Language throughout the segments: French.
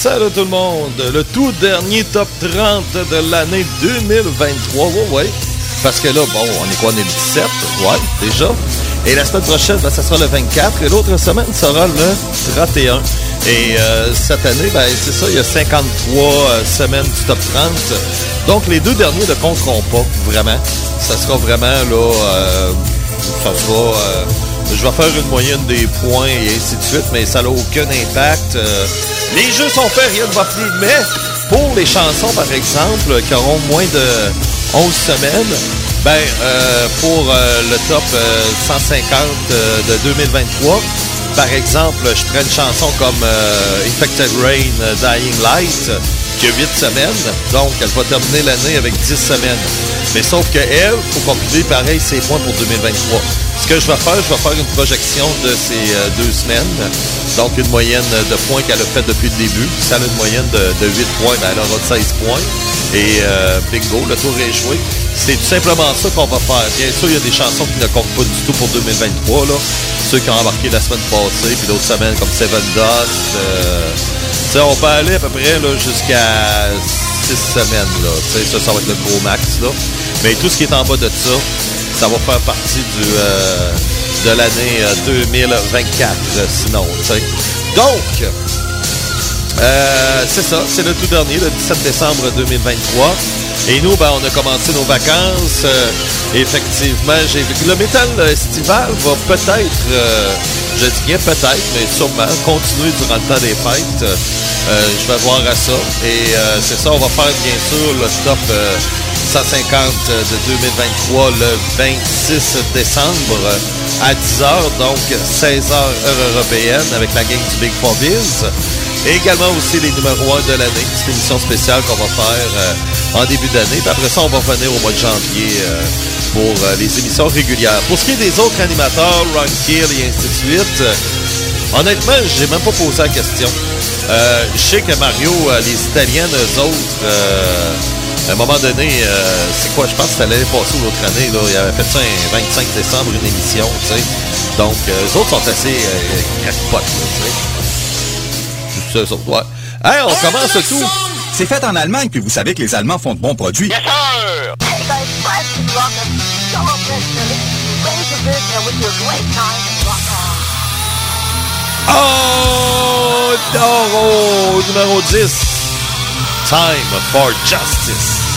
Salut tout le monde! Le tout dernier top 30 de l'année 2023. Ouais, ouais. Parce que là, bon, on est quoi? On est le 17? Ouais, déjà. Et la semaine prochaine, ben, ça sera le 24. Et l'autre semaine sera le 31. Et euh, cette année, ben, c'est ça, il y a 53 euh, semaines du top 30. Donc, les deux derniers ne compteront pas, vraiment. Ça sera vraiment, là, euh, ça sera... je vais faire une moyenne des points et ainsi de suite, mais ça n'a aucun impact. Euh, les jeux sont faits, rien ne va plus. Mais pour les chansons, par exemple, qui auront moins de 11 semaines, ben, euh, pour euh, le top euh, 150 euh, de 2023, par exemple, je prends une chanson comme Infected Rain, Dying Light, qui a 8 semaines. Donc, elle va terminer l'année avec 10 semaines. Mais sauf que elle, faut compiler pareil ses points pour 2023. Que je vais faire, je vais faire une projection de ces euh, deux semaines. Donc, une moyenne de points qu'elle a fait depuis le début. Si elle a une moyenne de, de 8 points, ben, elle aura 16 points. Et euh, bingo, le tour est joué. C'est tout simplement ça qu'on va faire. Bien sûr, il y a des chansons qui ne comptent pas du tout pour 2023. Là. Ceux qui ont embarqué la semaine passée, puis d'autres semaines comme Seven Dust. Euh, on peut aller à peu près jusqu'à 6 semaines. Là. Ça, ça va être le gros max. Là. Mais tout ce qui est en bas de ça, ça va faire partie du, euh, de l'année euh, 2024, euh, sinon. Donc, euh, c'est ça, c'est le tout dernier, le 17 décembre 2023. Et nous, ben, on a commencé nos vacances. Effectivement, j'ai le métal estival va peut-être, euh, je dis bien peut-être, mais sûrement, continuer durant le temps des fêtes. Je vais voir à ça. Et c'est ça, on va faire bien sûr le top euh, 150 de 2023 le 26 décembre à 10h, donc 16h heure européenne avec la gang du Big Four Biz. Et également aussi les numéros 1 de l'année, c'est une émission spéciale qu'on va faire euh, en début d'année. Puis après ça, on va revenir au mois de janvier euh, pour euh, les émissions régulières. Pour ce qui est des autres animateurs, Ron Kill et ainsi de suite, honnêtement, j'ai même pas posé la question. Je sais que Mario, les Italiens, eux autres, à un moment donné, euh, c'est quoi, je pense que c'était l'année passée ou l'autre année, là, il avait fait ça un 25 décembre, une émission, tu sais. Donc, euh, eux autres sont assez euh, crackpots, là, tu sais. Autres, ouais. Hey, on commence le tout. C'est fait en Allemagne, puis vous savez que les Allemands font de bons produits. Yes, sir! And rock on. Oh, Doro, numéro 10. Time for Justice.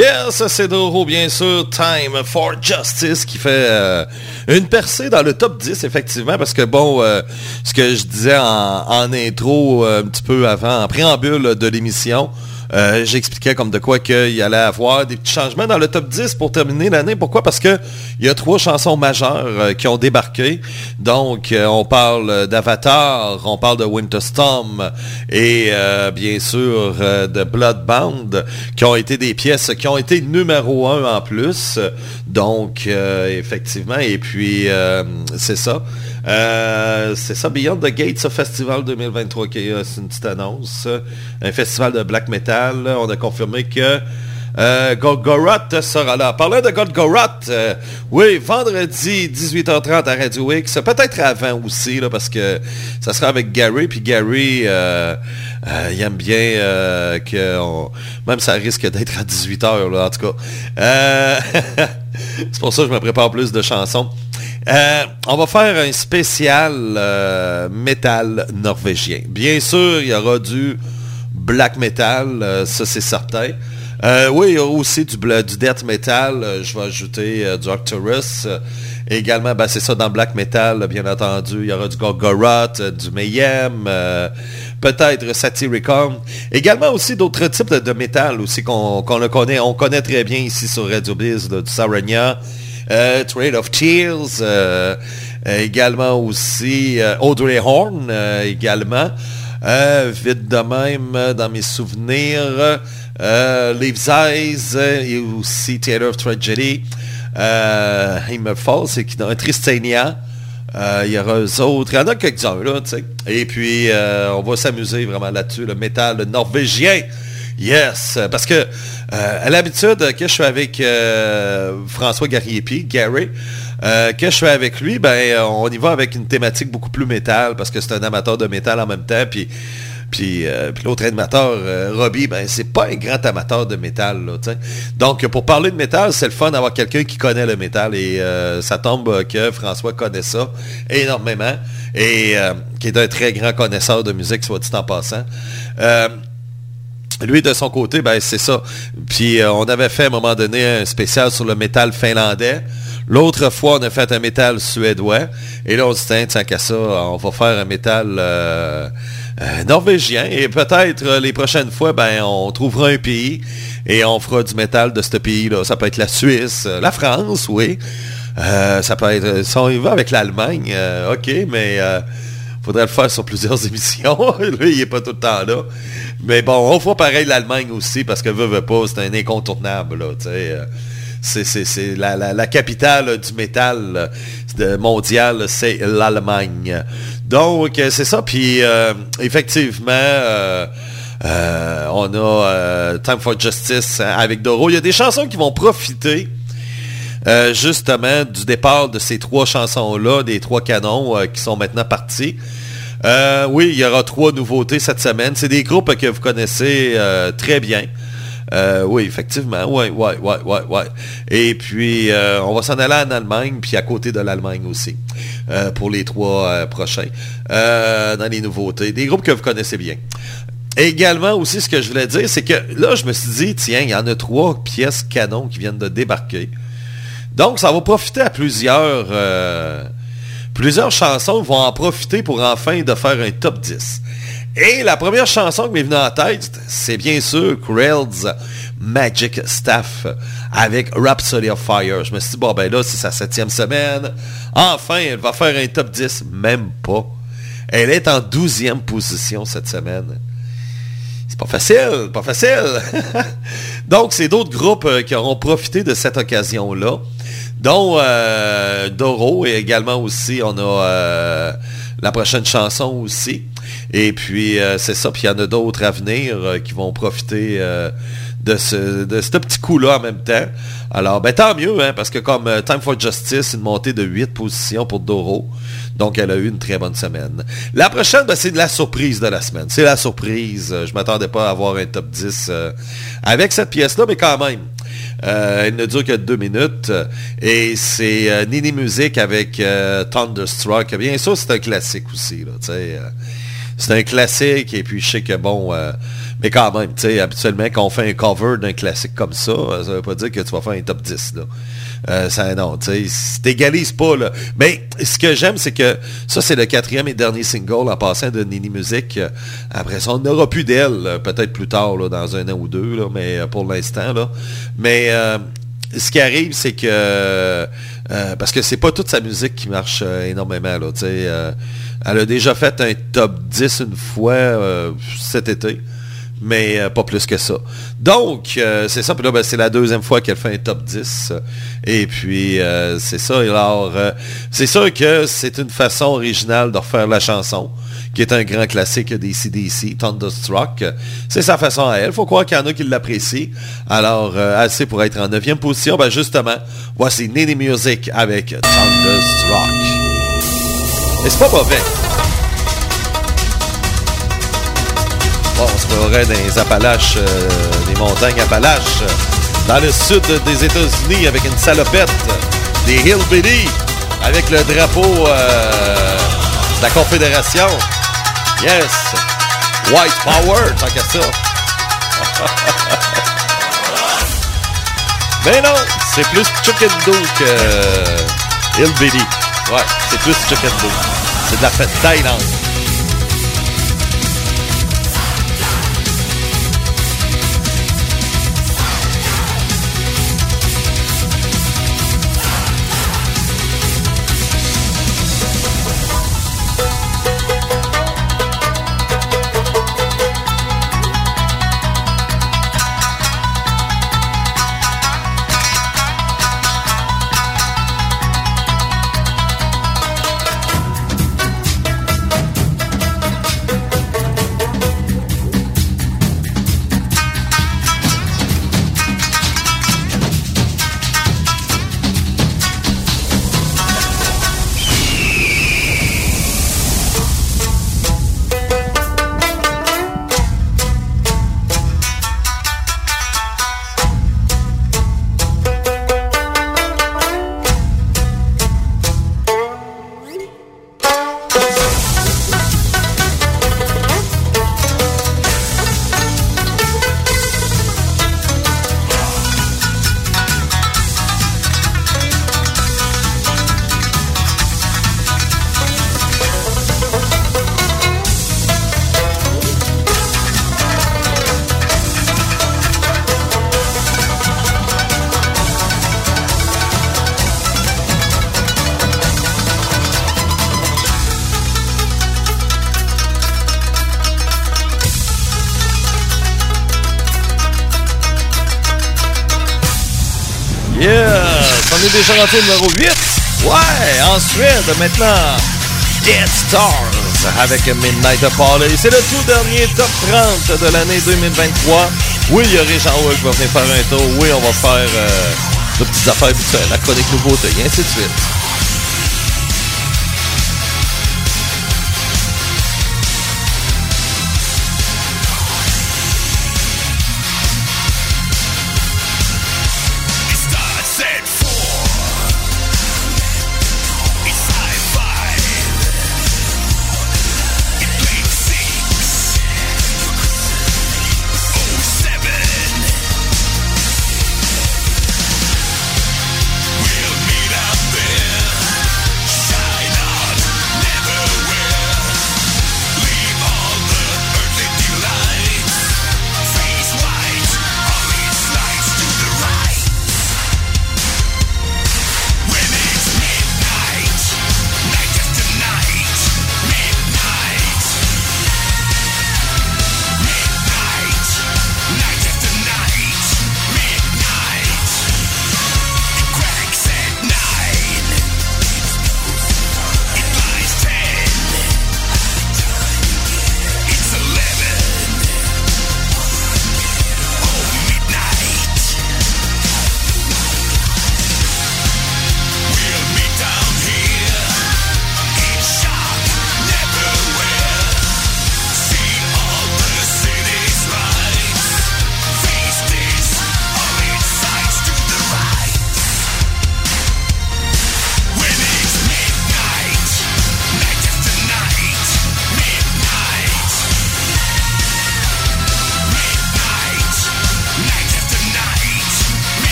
Yes, c'est Doro, bien sûr. Time for Justice qui fait euh, une percée dans le top 10, effectivement, parce que, bon, euh, ce que je disais en, intro euh, un petit peu avant, en préambule de l'émission, euh, J'expliquais comme de quoi qu'il allait avoir des petits changements dans le top 10 pour terminer l'année. Pourquoi? Parce que il y a trois chansons majeures euh, qui ont débarqué. Donc, euh, on parle d'Avatar, on parle de Winterstorm et euh, bien sûr de Bloodbound, qui ont été des pièces qui ont été numéro un en plus. Donc, effectivement, et puis c'est ça. Euh, c'est ça, Beyond the Gates Festival 2023, qui est c'est une petite annonce. Un festival de black metal. On a confirmé que euh, sera là. Parlant de Golgoroth, euh, oui, vendredi 18h30 à Radio X, peut-être avant aussi, parce que ça sera avec Gary, puis Gary, euh, euh, il aime bien euh, que, même ça risque d'être à 18h, là, en tout cas. Euh, c'est pour ça que je me prépare plus de chansons. Euh, on va faire un spécial euh, métal norvégien. Bien sûr, il y aura du black metal, euh, ça c'est certain. Oui, il y a aussi du, death metal. je vais ajouter du Arcturus. Également, ben, c'est ça dans black metal, bien entendu. Il y aura du Gorgoroth, du Mayhem, peut-être Satyricon. Également aussi d'autres types de, métal aussi qu'on le connaît. On connaît très bien ici sur Radio Biz, du Sarania. Euh, Trade of Tears, euh, euh, également aussi Audrey Horn, également. Vite de même, dans mes souvenirs, Leaves Eyes et aussi Theater of Tragedy. Euh, Hammer Falls, c'est Tristania. Il y aura eux autres. Il y en a quelques-uns, là, tu sais. Et puis, on va s'amuser vraiment là-dessus, le métal norvégien. Yes, parce que à l'habitude que je suis avec euh, François Gariepi, Gary, euh, que je suis avec lui, ben euh, on y va avec une thématique beaucoup plus métal parce que c'est un amateur de métal en même temps. Puis puis, euh, l'autre animateur, euh, Robbie, ben c'est pas un grand amateur de métal. Donc pour parler de métal, c'est le fun d'avoir quelqu'un qui connaît le métal et euh, ça tombe euh, que François connaît ça énormément et euh, qui est un très grand connaisseur de musique, soit dit en passant. Euh, lui, de son côté, ben c'est ça. Puis euh, on avait fait à un moment donné un spécial sur le métal finlandais. L'autre fois, on a fait un métal suédois. Et là, on se dit, tiens, qu'à ça, on va faire un métal euh, euh, norvégien. Et peut-être les prochaines fois, ben on trouvera un pays et on fera du métal de ce pays-là. Ça peut être la Suisse, la France, oui. Ça peut être... Si on y va avec l'Allemagne, OK, mais... faudrait le faire sur plusieurs émissions. Lui, il est pas tout le temps là. Mais bon, on fera pareil l'Allemagne aussi, parce que veut, pas, c'est un incontournable, là, euh, C'est, la, la, capitale du métal euh, mondial, c'est l'Allemagne. Donc, euh, c'est ça. Puis, effectivement, on a Time for Justice avec Doro. Il y a des chansons qui vont profiter euh, justement du départ de ces trois chansons-là, des trois canons euh, qui sont maintenant partis. Euh, oui, il y aura trois nouveautés cette semaine. C'est des groupes que vous connaissez très bien. Oui, effectivement. Oui, oui, oui, oui, oui. Et puis, on va s'en aller en Allemagne, puis à côté de l'Allemagne aussi, pour les trois prochains, dans les nouveautés. Des groupes que vous connaissez bien. Également aussi, ce que je voulais dire, c'est que là, je me suis dit, tiens, il y en a trois pièces canons qui viennent de débarquer. Donc, ça va profiter à plusieurs... euh, plusieurs chansons vont en profiter pour enfin de faire un top 10. Et la première chanson qui m'est venue en tête, c'est bien sûr Krell's Magic Staff avec Rhapsody of Fire. Je me suis dit, bon ben là, c'est sa septième semaine. Enfin, elle va faire un top 10. Même pas. Elle est en douzième position cette semaine. C'est pas facile, pas facile. Donc, c'est d'autres groupes euh, qui auront profité de cette occasion-là, dont euh, Doro et également aussi, on a euh, la prochaine chanson aussi. Et puis, euh, c'est ça, puis il y en a d'autres à venir qui vont profiter de ce, de ce petit coup-là en même temps. Alors, ben tant mieux, hein, parce que comme Time for Justice, une montée de 8 positions pour Doro. Donc, elle a eu une très bonne semaine. La prochaine, ben, c'est de la surprise de la semaine. C'est la surprise. Je m'attendais pas à avoir un top 10 euh, avec cette pièce-là, mais quand même. Euh, elle ne dure que deux minutes. euh, Et c'est euh, Nini Music avec euh, Thunderstruck. Bien sûr, c'est un classique aussi. Euh, c'est un classique. Et puis, je sais que, bon, euh, Mais quand même, tu sais, habituellement, quand on fait un cover d'un classique comme ça, euh, ça veut pas dire que tu vas faire un top 10, là. Euh, ça, non, tu sais, t'égalises pas, là. Mais ce que j'aime, c'est que ça, c'est le quatrième et dernier single en passant de Nini Music. Après ça, on n'aura plus d'elle, euh, peut-être plus tard, dans un an ou deux, mais euh, pour l'instant, là. Mais ce qui arrive, c'est que parce que c'est pas toute sa musique qui marche énormément, là. tu sais, elle a déjà fait un top 10 une fois cet été mais euh, pas plus que ça. Donc, euh, c'est ça. Puis là, ben, c'est la deuxième fois qu'elle fait un top 10. Et puis, euh, c'est ça. Alors, c'est sûr que c'est une façon originale de refaire la chanson, qui est un grand classique des CDC, Thunderstruck. C'est sa façon à elle. faut croire qu'il y en a qui l'apprécient. Alors, assez pour être en neuvième position. Ben, justement, voici Nini Music avec Thunderstruck. Et c'est pas mauvais. On se croirait dans les Appalaches, euh, les montagnes Appalaches, dans le sud des États-Unis avec une salopette, des Hillbilly, avec le drapeau euh, de la Confédération. Yes! White Power, tant qu'à ça. Mais non, c'est plus Chicken Do que euh, Hillbilly. Ouais, c'est plus Chicken Do. C'est de la fête Thaïlande. Numéro 8. Ouais! En Suède, maintenant, Dead Stars avec Midnight Apollo. C'est le tout dernier top 30 de l'année 2023. Oui, il y a Richard Wood qui va venir faire un tour. Oui, on va faire euh, de petites affaires la chronique nouveauté, et ainsi de suite.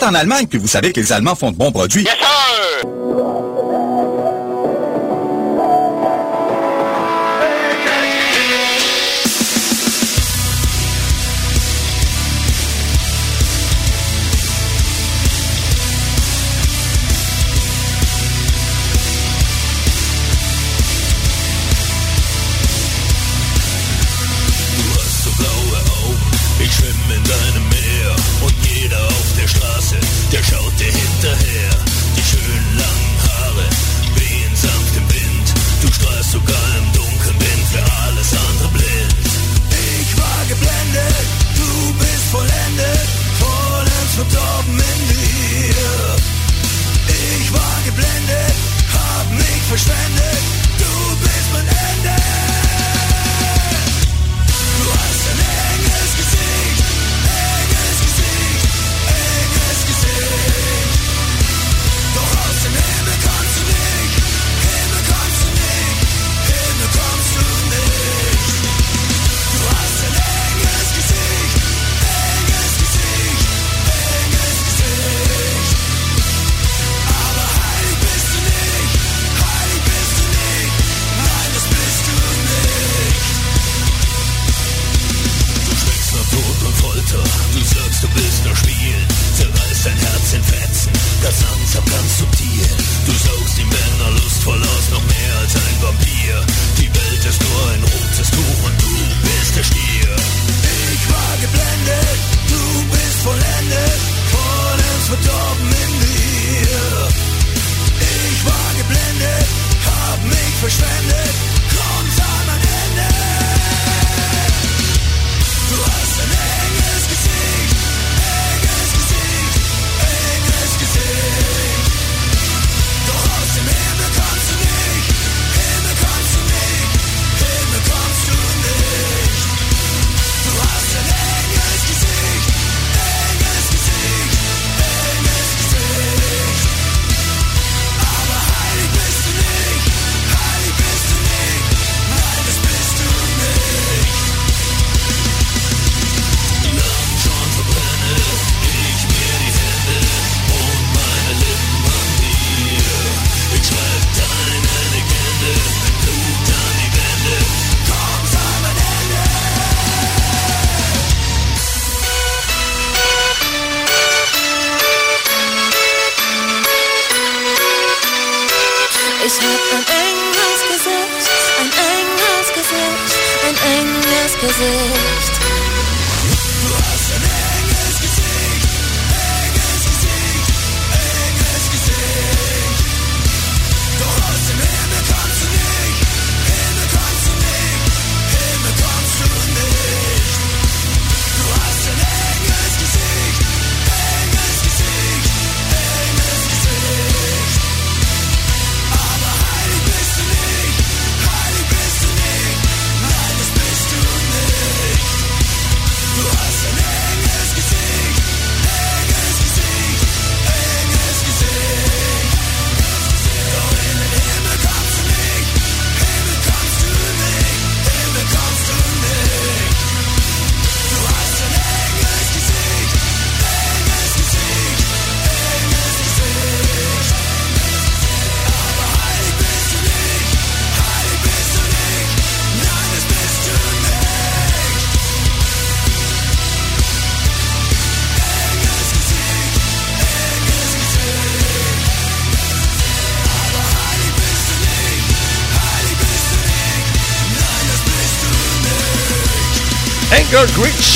Fait en Allemagne, puis vous savez que les Allemands font de bons produits.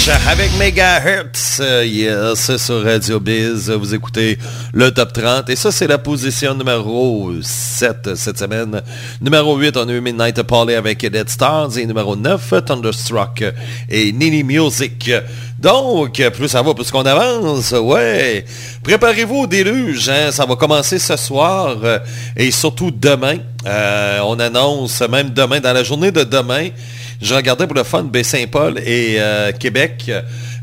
Avec Megahertz. Euh, yes, sur Radio Biz. Vous écoutez le top 30. Et ça, c'est la position numéro 7 cette semaine. Numéro 8, on a eu Midnight Party avec Dead Stars. Et numéro 9, Thunderstruck et Nini Music. Donc, plus ça va, plus qu'on avance, ouais. Préparez-vous au déluge, hein. ça va commencer ce soir euh, et surtout demain. Euh, on annonce même demain, dans la journée de demain, je regardais pour le fun Baie-Saint-Paul et euh, Québec.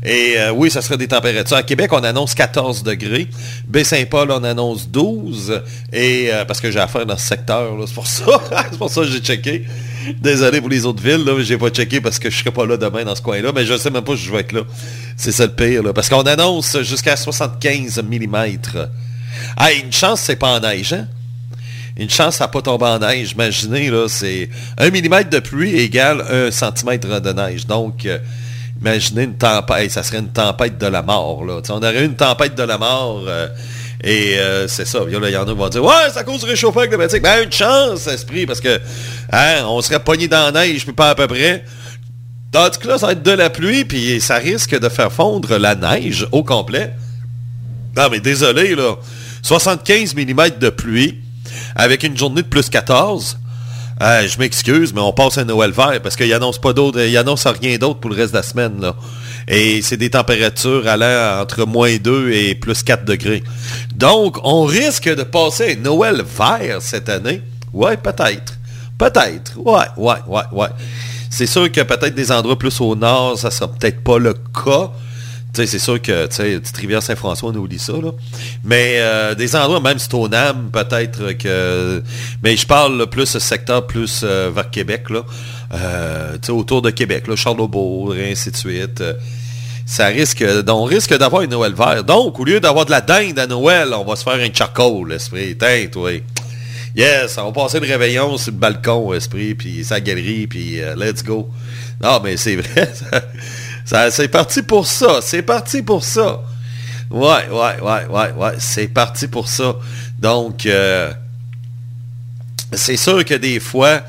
Et euh, oui, ça serait des températures. À Québec, on annonce 14 degrés. Baie-Saint-Paul, on annonce 12. Et euh, parce que j'ai affaire dans ce secteur, c'est pour ça. c'est pour ça que j'ai checké. Désolé pour les autres villes, là, j'ai pas checké parce que je serai pas là demain dans ce coin-là, mais je sais même pas si je vais être là. C'est ça le pire. Parce qu'on annonce jusqu'à 75 mm. Ah, une chance, c'est pas en neige, hein? Une chance, n'a pas tombé en neige. Imaginez, là, c'est 1 mm de pluie égale 1 cm de neige. Donc, euh, imaginez une tempête. Ça serait une tempête de la mort, là. On aurait une tempête de la mort. euh, et euh, c'est ça. Il y en a qui vont dire Ouais, c'est à cause du réchauffement climatique. Ben, une chance, esprit, parce que hein, on serait pogné dans la neige, puis pas à peu près. Tandis que là, ça va être de la pluie, puis ça risque de faire fondre la neige au complet. Non, mais désolé, là. 75 mm de pluie avec une journée de plus 14. Euh, je m'excuse, mais on passe à Noël vert parce qu'il annonce pas rien d'autre pour le reste de la semaine. Et c'est des températures allant entre moins 2 et plus 4 degrés. Donc, on risque de passer à Noël vert cette année? Ouais, peut-être. Peut-être. Ouais, ouais, ouais, ouais. C'est sûr que peut-être des endroits plus au nord, ça sera peut-être pas le cas. C'est sûr que, tu sais, petite rivière Saint-François, on oublie ça, là. Mais euh, des endroits, même Stoneham, peut-être que... Mais je parle là, plus secteur plus euh, vers Québec, là. Euh, tu sais, autour de Québec, là, Charlebourg, et ainsi de suite. Ça risque... On risque d'avoir une Noël vert. Donc, au lieu d'avoir de la dinde à Noël, on va se faire un charcoal, esprit. Tiens, toi. Yes, on va passer le réveillon sur le balcon, esprit, puis sa galerie, puis let's go. Non, mais c'est vrai, c'est parti pour ça, c'est parti pour ça. Ouais, ouais, ouais, ouais, ouais, c'est parti pour ça. Donc, euh, c'est sûr que des fois,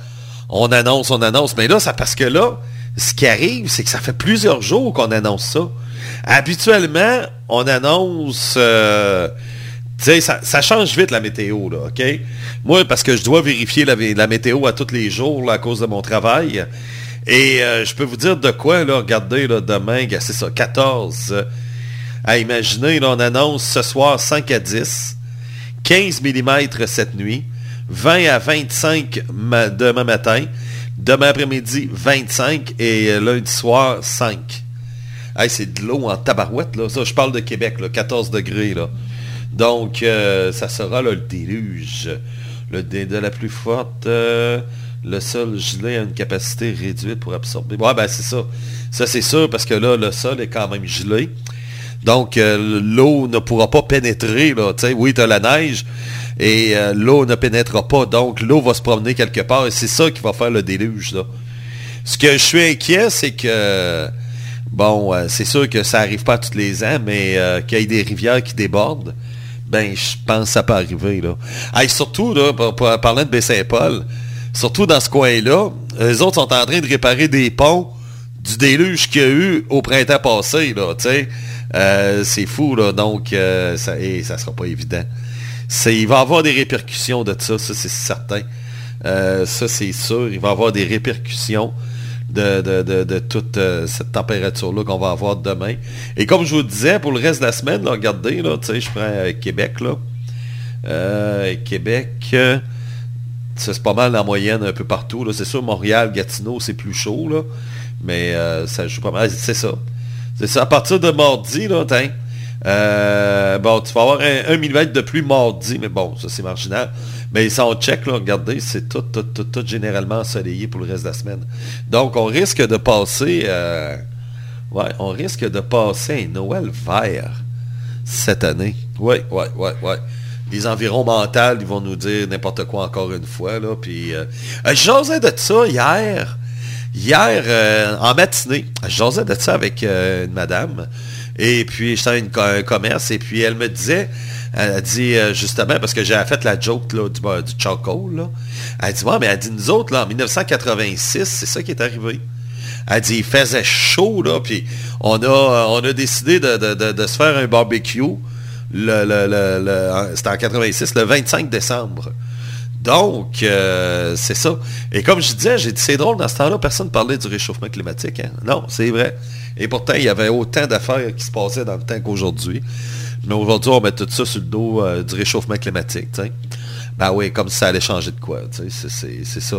on annonce, on annonce, mais là, c'est parce que là, ce qui arrive, c'est que ça fait plusieurs jours qu'on annonce ça. Habituellement, on annonce... euh, tu sais, ça, ça change vite la météo, là, OK? Moi, parce que je dois vérifier la, météo à tous les jours à cause de mon travail. Et euh, je peux vous dire de quoi, là, regardez, là, demain, c'est ça, 14. euh, à imaginer, là, on annonce ce soir 5 à 10, 15 mm cette nuit, 20 à 25 ma- demain matin, demain après-midi 25 et euh, lundi soir 5. Hey, c'est de l'eau en tabarouette, là. Ça, je parle de Québec, là, 14 degrés, là. Donc, ça sera le déluge. Le dé de la plus forte, le sol gelé a une capacité réduite pour absorber. Ouais, ben c'est ça. Ça, c'est sûr, parce que là, le sol est quand même gelé. Donc, euh, l'eau ne pourra pas pénétrer. Là, oui, tu as la neige, et euh, l'eau ne pénétrera pas. Donc, l'eau va se promener quelque part, et c'est ça qui va faire le déluge. Là. Ce que je suis inquiet, c'est que, bon, euh, c'est sûr que ça arrive pas tous les ans, mais qu'il y ait des rivières qui débordent, ben, je pense que ça peut arriver. Hey, surtout, là, parlant de Baie-Saint-Paul, surtout dans ce coin-là, les autres sont en train de réparer des ponts du déluge qu'il y a eu au printemps passé. Euh, c'est fou, là, donc euh, ça, ça sera pas évident. Il va y avoir des répercussions de ça, ça c'est certain. Euh, ça c'est sûr, il va y avoir des répercussions de, de, de, toute cette température-là qu'on va avoir demain. Et comme je vous disais, pour le reste de la semaine, regardez, là, je prends Québec, là. Québec, c'est pas mal la moyenne un peu partout. C'est sûr, Montréal, Gatineau, c'est plus chaud, là. Mais euh, ça joue pas mal. C'est ça. C'est ça. À partir de mardi, là, euh, bon, tu vas avoir un, un millimètre de pluie mardi, mais bon, ça c'est marginal. Mais ça, on check, là, regardez, c'est tout, tout, tout, tout généralement ensoleillé pour le reste de la semaine. Donc, on risque de passer, euh, ouais, on risque de passer un Noël vert cette année. Oui, oui, oui, oui. Les environs mentales, ils vont nous dire n'importe quoi encore une fois. Là, puis, euh, euh, je jasais de ça hier. Hier, euh, en matinée, je jasais de ça avec une madame. Et puis, j'étais dans un commerce. Et puis, elle me disait, elle a dit justement, parce que j'ai fait la joke là, du, du charcoal. Là. Elle dit, ouais, mais elle dit, nous autres, là, en 1986, c'est ça qui est arrivé. Elle dit, il faisait chaud, là, puis on a, on a décidé de se faire un barbecue. Le, c'était en 86, le 25 décembre. Donc, euh, c'est ça. Et comme je disais, j'ai dit, c'est drôle, dans ce temps-là, personne ne parlait du réchauffement climatique. hein. Non, c'est vrai. Et pourtant, il y avait autant d'affaires qui se passaient dans le temps qu'aujourd'hui. Mais aujourd'hui, on met tout ça sur le dos euh, du réchauffement climatique. Ben oui, comme ça allait changer de quoi. C'est ça.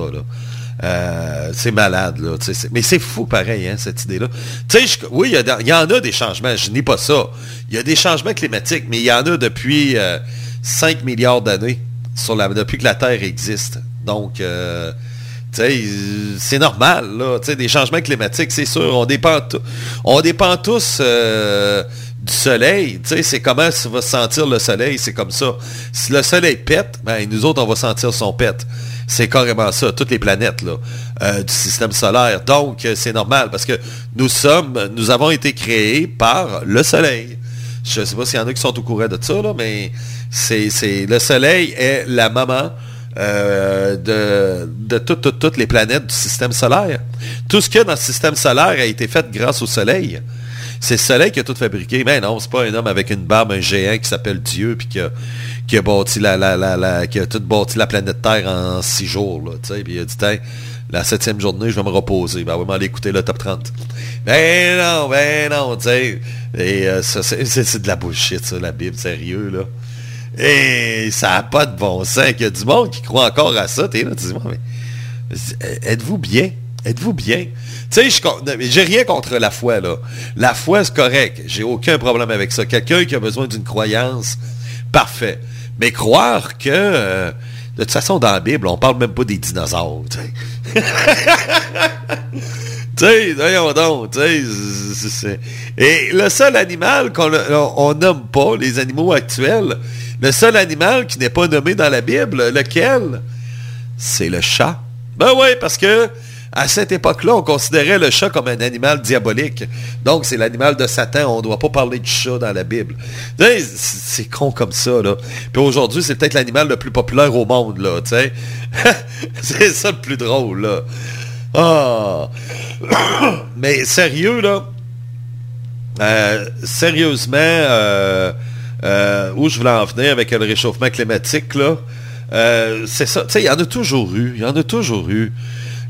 Euh, c'est malade, là. tu Mais c'est fou pareil, hein, cette idée-là. Tu oui, il y, en a des changements, je nie pas ça. Il y a des changements climatiques, mais il y en a depuis euh, 5 milliards d'années, depuis que la Terre existe. Donc, euh, Tu euh, c'est normal, là. Tu des changements climatiques, c'est sûr. On dépend, on dépend tous euh, du soleil. Tu sais, c'est comment ça va sentir le soleil, c'est comme ça. Si le soleil pète, ben, nous autres, on va sentir son pète. C'est carrément ça, toutes les planètes euh, du système solaire. Donc, euh, c'est normal parce que nous sommes, nous avons été créés par le soleil. Je ne sais pas s'il y en a qui sont au courant de ça, mais c'est, le soleil est la maman euh, de, toutes, toutes les planètes du système solaire. Tout ce qu'il y a dans le système solaire a été fait grâce au soleil. C'est le soleil qui a tout fabriqué. Mais non, c'est pas un homme avec une barbe, un géant qui s'appelle Dieu, puis qui a, qui a la, la, la, la- qui a tout bâti la planète Terre en six jours, là, puis il a dit, la septième journée, je vais me reposer. Ben oui, m'aller écouter le top 30. Ben non, ben non, tu sais. Et euh, c'est, de la bullshit, ça, la Bible, sérieux, là. Et ça n'a pas de bon sens qu'il y a du monde qui croit encore à ça. T'es là, dis, mais euh, êtes-vous bien? Êtes-vous bien? Tu sais, j'ai rien contre la foi, là. La foi, c'est correct. J'ai aucun problème avec ça. Quelqu'un qui a besoin d'une croyance, parfait. Mais croire que, euh, de toute façon, dans la Bible, on parle même pas des dinosaures, tu sais. Voyons donc, tu sais, Et le seul animal qu'on on, on nomme pas, les animaux actuels, le seul animal qui n'est pas nommé dans la Bible, lequel? C'est le chat. Ben oui, parce que à cette époque-là, on considérait le chat comme un animal diabolique. Donc, c'est l'animal de Satan. On ne doit pas parler du chat dans la Bible. C'est con comme ça, là. Puis aujourd'hui, c'est peut-être l'animal le plus populaire au monde, là, c'est ça le plus drôle, là. Ah! Mais sérieux, là, euh, sérieusement, euh, euh, où je voulais en venir avec le réchauffement climatique, là, c'est ça. Tu sais, il y en a toujours eu. Il y en a toujours eu.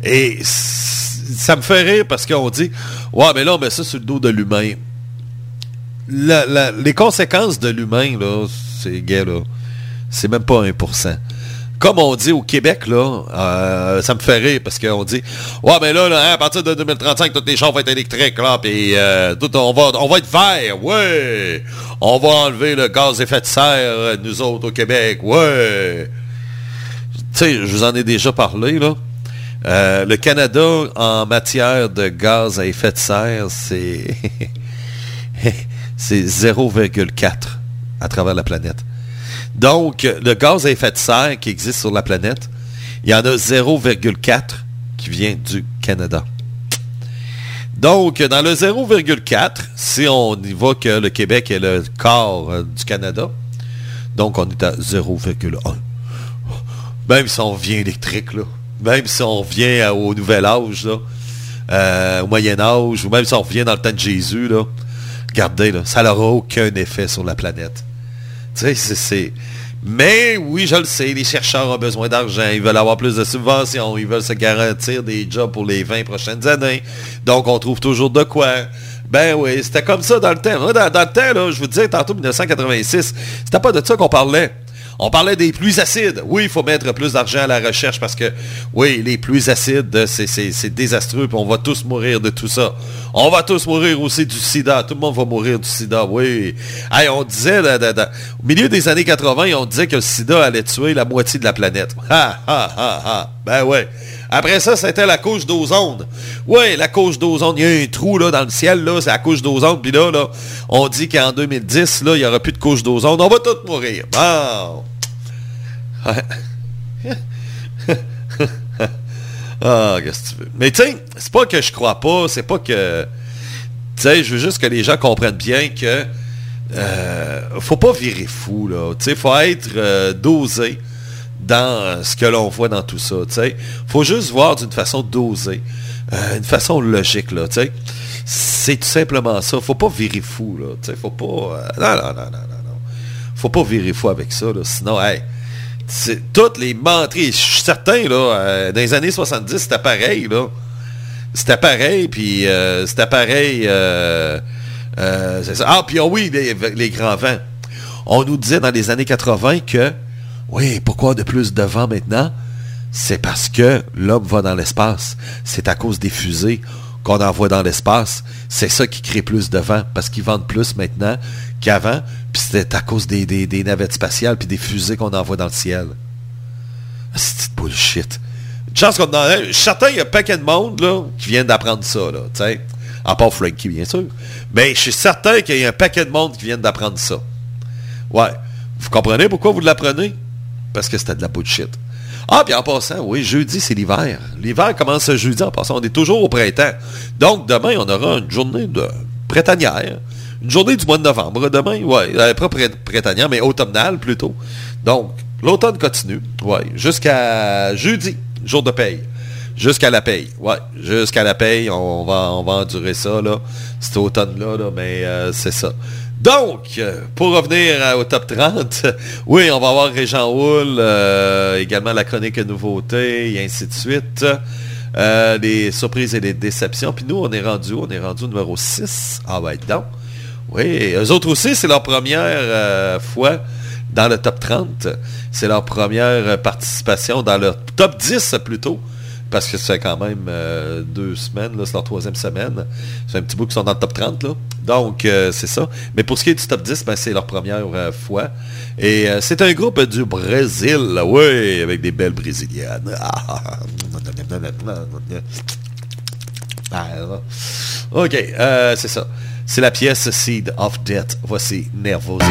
Et ça me fait rire parce qu'on dit, ouais, mais là, on met ça sur le dos de l'humain. Les conséquences de l'humain, là, c'est gay, là. C'est même pas 1%. Comme on dit au Québec, là, euh, ça me fait rire parce qu'on dit Ouais, mais là, hein, à partir de 2035, toutes les chars vont être électriques, là, puis euh, on, va, on va être vert, ouais! On va enlever le gaz effet de serre, nous autres, au Québec, ouais! Tu sais, je vous en ai déjà parlé, là. Euh, le Canada, en matière de gaz à effet de serre, c'est. c'est 0,4 à travers la planète. Donc, le gaz à effet de serre qui existe sur la planète, il y en a 0,4 qui vient du Canada. Donc, dans le 0,4, si on y va que le Québec est le quart euh, du Canada, donc on est à 0,1. Même si on revient électrique, là. Même si on revient au Nouvel Âge, euh, au Moyen Âge, ou même si on revient dans le temps de Jésus. Regardez, ça n'aura aucun effet sur la planète. C'est-. Mais oui, je le sais, les chercheurs ont besoin d'argent, ils veulent avoir plus de subventions, ils veulent se garantir des jobs pour les 20 prochaines années. Donc, on trouve toujours de quoi. Ben oui, c'était comme ça dans le temps. Dans, le temps, je vous disais tantôt 1986, c'était pas de ça qu'on parlait. On parlait des pluies acides. Oui, il faut mettre plus d'argent à la recherche parce que, oui, les pluies acides, c'est- désastreux, on va tous mourir de tout ça. On va tous mourir aussi du sida. Tout le monde va mourir du sida, oui. On disait, au milieu des années 80, on disait que le sida allait tuer la moitié de la planète. Ha, ha, ha, ha. Ben ouais. Après ça, c'était la couche d'ozone. Oui, la couche d'ozone. Il y a un trou là, dans le ciel, là, c'est la couche d'ozone. Puis là, on dit qu'en 2010, là, il n'y aura plus de couche d'ozone. On va tous mourir. Bon. Ah, qu'est-ce que tu veux? Mais tu c'est pas que je crois pas, c'est pas que... Je veux juste que les gens comprennent bien que... Euh, faut pas virer fou, là. Tu sais, faut être euh, dosé dans euh, ce que l'on voit dans tout ça, sais. Faut juste voir d'une façon dosée, euh, une façon logique, là. C'est tout simplement ça. Faut pas virer fou, là. Faut pas... euh, non, non, non, non, non. Faut pas virer fou avec ça. Sinon, hey, toutes les menteries, je suis certain, là, euh, dans les années 70, c'était pareil, là. C'était pareil, puis euh, c'était pareil. euh, euh, c'est. Ah, puis ah oui, les, les grands vents. On nous disait dans les années 80 que, oui, pourquoi de plus de vent maintenant? C'est parce que l'homme va dans l'espace. C'est à cause des fusées qu'on envoie dans l'espace. C'est ça qui crée plus de vent, parce qu'ils vendent plus maintenant qu'avant. Puis c'est à cause des, navettes spatiales puis des fusées qu'on envoie dans le ciel. C'est bullshit. Une chance qu'on en a. Certain qu'il y a un paquet de monde là, qui vient d'apprendre ça, là. À part Frankie, bien sûr. Mais je suis certain qu'il y a un paquet de monde qui vient d'apprendre ça. Ouais. Vous comprenez pourquoi vous l'apprenez? Parce que c'était de la bullshit. Ah, puis en passant, oui, jeudi, c'est l'hiver. L'hiver commence jeudi en passant. On est toujours au printemps. Donc, demain, on aura une journée de printanière. Une journée du mois de novembre. Demain, ouais, euh, pas printanière, mais automnale plutôt. Donc, l'automne continue. Ouais, jusqu'à jeudi, jour de paye. Jusqu'à la paye. Ouais, jusqu'à la paye, on va, on va endurer ça, là. Cet automne-là, là, mais euh, c'est ça. Donc, euh, pour revenir euh, au top 30, oui, on va avoir Régent Houle, euh, également la chronique nouveauté, et ainsi de suite. Euh, les surprises et les déceptions. Puis nous, on est rendu, on est rendu numéro 6. Ah ouais, donc. Oui, eux autres aussi, c'est leur première euh, fois dans le top 30. C'est leur première euh, participation dans le top 10 plutôt. Parce que c'est quand même euh, deux semaines, c'est leur troisième semaine. C'est un petit bout qui sont dans le top 30. Là. Donc, euh, c'est ça. Mais pour ce qui est du top 10, ben, c'est leur première euh, fois. Et c'est un groupe du Brésil, oui, avec des belles brésiliennes. Ah, ok, euh, c'est ça. C'est la pièce Seed of Death. Voici. Nervosa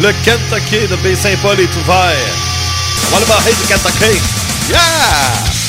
le Kentucky de Baie-Saint-Paul est ouvert. What about hate the Kentucky? Yeah!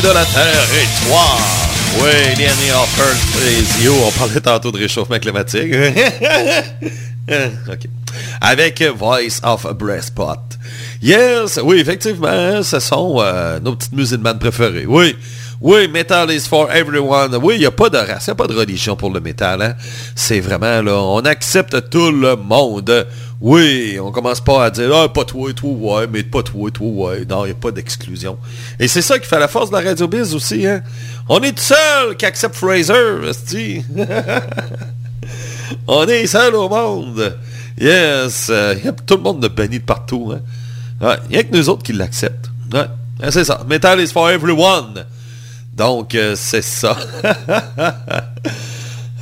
De la Terre est toi. Oui, the enemy of Earth is you. On parlait tantôt de réchauffement climatique. OK. Avec Voice of Breastpot. Yes, oui, effectivement, ce sont euh, nos petites musulmanes préférées. Oui, oui, metal is for everyone. Oui, il n'y a pas de race, il n'y a pas de religion pour le métal. Hein? C'est vraiment, là, on accepte tout le monde. Oui, on commence pas à dire, ah, pas toi, toi, ouais, mais pas toi, toi, ouais. Non, il n'y a pas d'exclusion. Et c'est ça qui fait la force de la Radio Biz aussi, hein. On est tout seul qui accepte Fraser, esti. On est seul au monde. Yes. euh, y tout le monde de banni de partout. Hein. Ouais, n'y a que nous autres qui l'acceptent. Euh, c'est ça. Metal is for everyone. Donc, euh, c'est ça.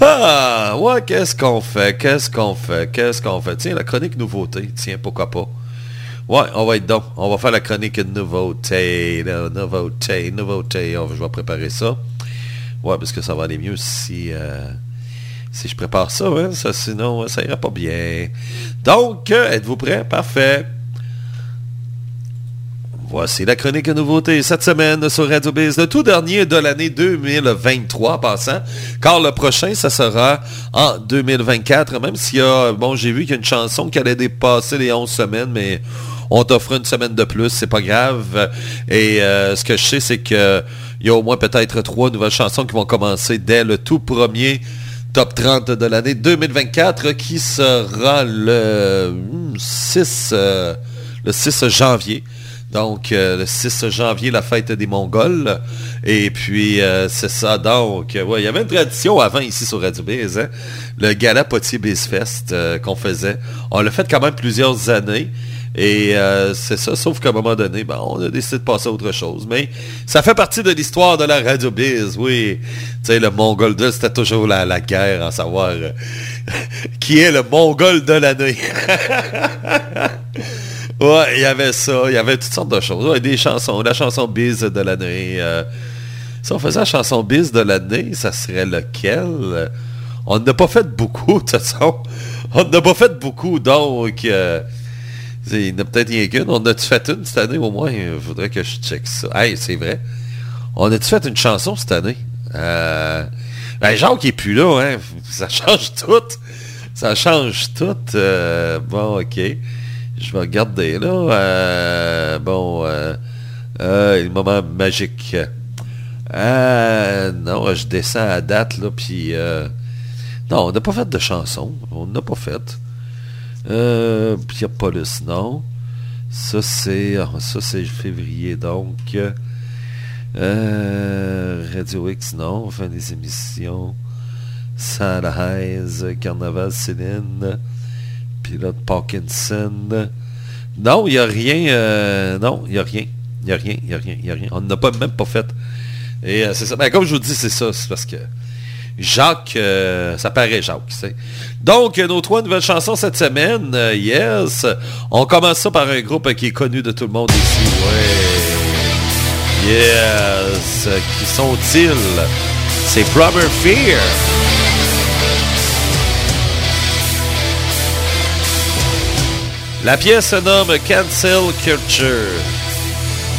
ah, ouais, qu'est-ce qu'on fait? Qu'est-ce qu'on fait? Qu'est-ce qu'on fait? Tiens, la chronique nouveauté. Tiens, pourquoi pas? Ouais, on va être donc. On va faire la chronique nouveauté. Nouveauté, nouveauté. Je vais préparer ça. Ouais, parce que ça va aller mieux si... euh, si je prépare ça, hein, ça, sinon ça ira pas bien. Donc, euh, êtes-vous prêts? Parfait. Voici la chronique nouveauté cette semaine sur Radio Biz, le tout dernier de l'année 2023 en passant, car le prochain, ça sera en 2024, même s'il y a, bon, j'ai vu qu'il y a une chanson qui allait dépasser les 11 semaines, mais On t'offre une semaine de plus, c'est pas grave. Et euh, ce que je sais, c'est que il y a au moins peut-être trois nouvelles chansons qui vont commencer dès le tout premier top 30 de l'année 2024 qui sera le hmm, 6, euh, le 6 janvier. Donc, euh, le 6 janvier, la fête des Mongols. Et puis, euh, c'est ça. Donc, euh, ouais, il y avait une tradition avant ici sur Radio Biz, hein? le gala Potier Biz Fest qu'on faisait. On l'a fait quand même plusieurs années. Et c'est ça, sauf qu'à un moment donné, ben, on a décidé de passer à autre chose. Mais ça fait partie de l'histoire de la Radio Biz, oui. Tu sais, le Mongol 2, c'était toujours la, la guerre à savoir qui est le Mongol de l'année. Ouais, il y avait ça, il y avait toutes sortes de choses. Des chansons, la chanson Biz de l'année. euh, si on faisait la chanson Biz de l'année, ça serait lequel? On n'a pas fait beaucoup, de toute façon. On n'a pas fait beaucoup, donc... euh, il y en a peut-être rien qu'une. On a-tu fait une cette année au moins? Il faudrait que je check ça. Hey, c'est vrai. On a-tu fait une chanson cette année? Euh, ben, Jacques est plus là, hein. Ça change tout. Ça change tout. Euh, bon, ok. Je vais regarder là. Euh, bon, euh, euh, le moment magique. Euh, non, je descends à date là, puis non, on n'a pas fait de chanson. On n'a pas fait. Euh, Paulus, non. Ça c'est, ah, ça c'est février donc. Radio X, non. Fin des émissions. Salaise, Carnaval Céline. Pilote Parkinson. Non, il n'y a rien. euh, non, il n'y a rien. Il n'y a rien, il a rien, il a rien. On n'a pas même pas fait. Et euh, c'est ça. Ben, comme je vous dis, c'est ça. C'est parce que Jacques, euh, ça paraît Jacques. Donc, nos trois nouvelles chansons cette semaine, yes. On commence ça par un groupe qui est connu de tout le monde ici. Yes. Qui sont-ils? C'est Proper Fear. La pièce se nomme Cancel Culture.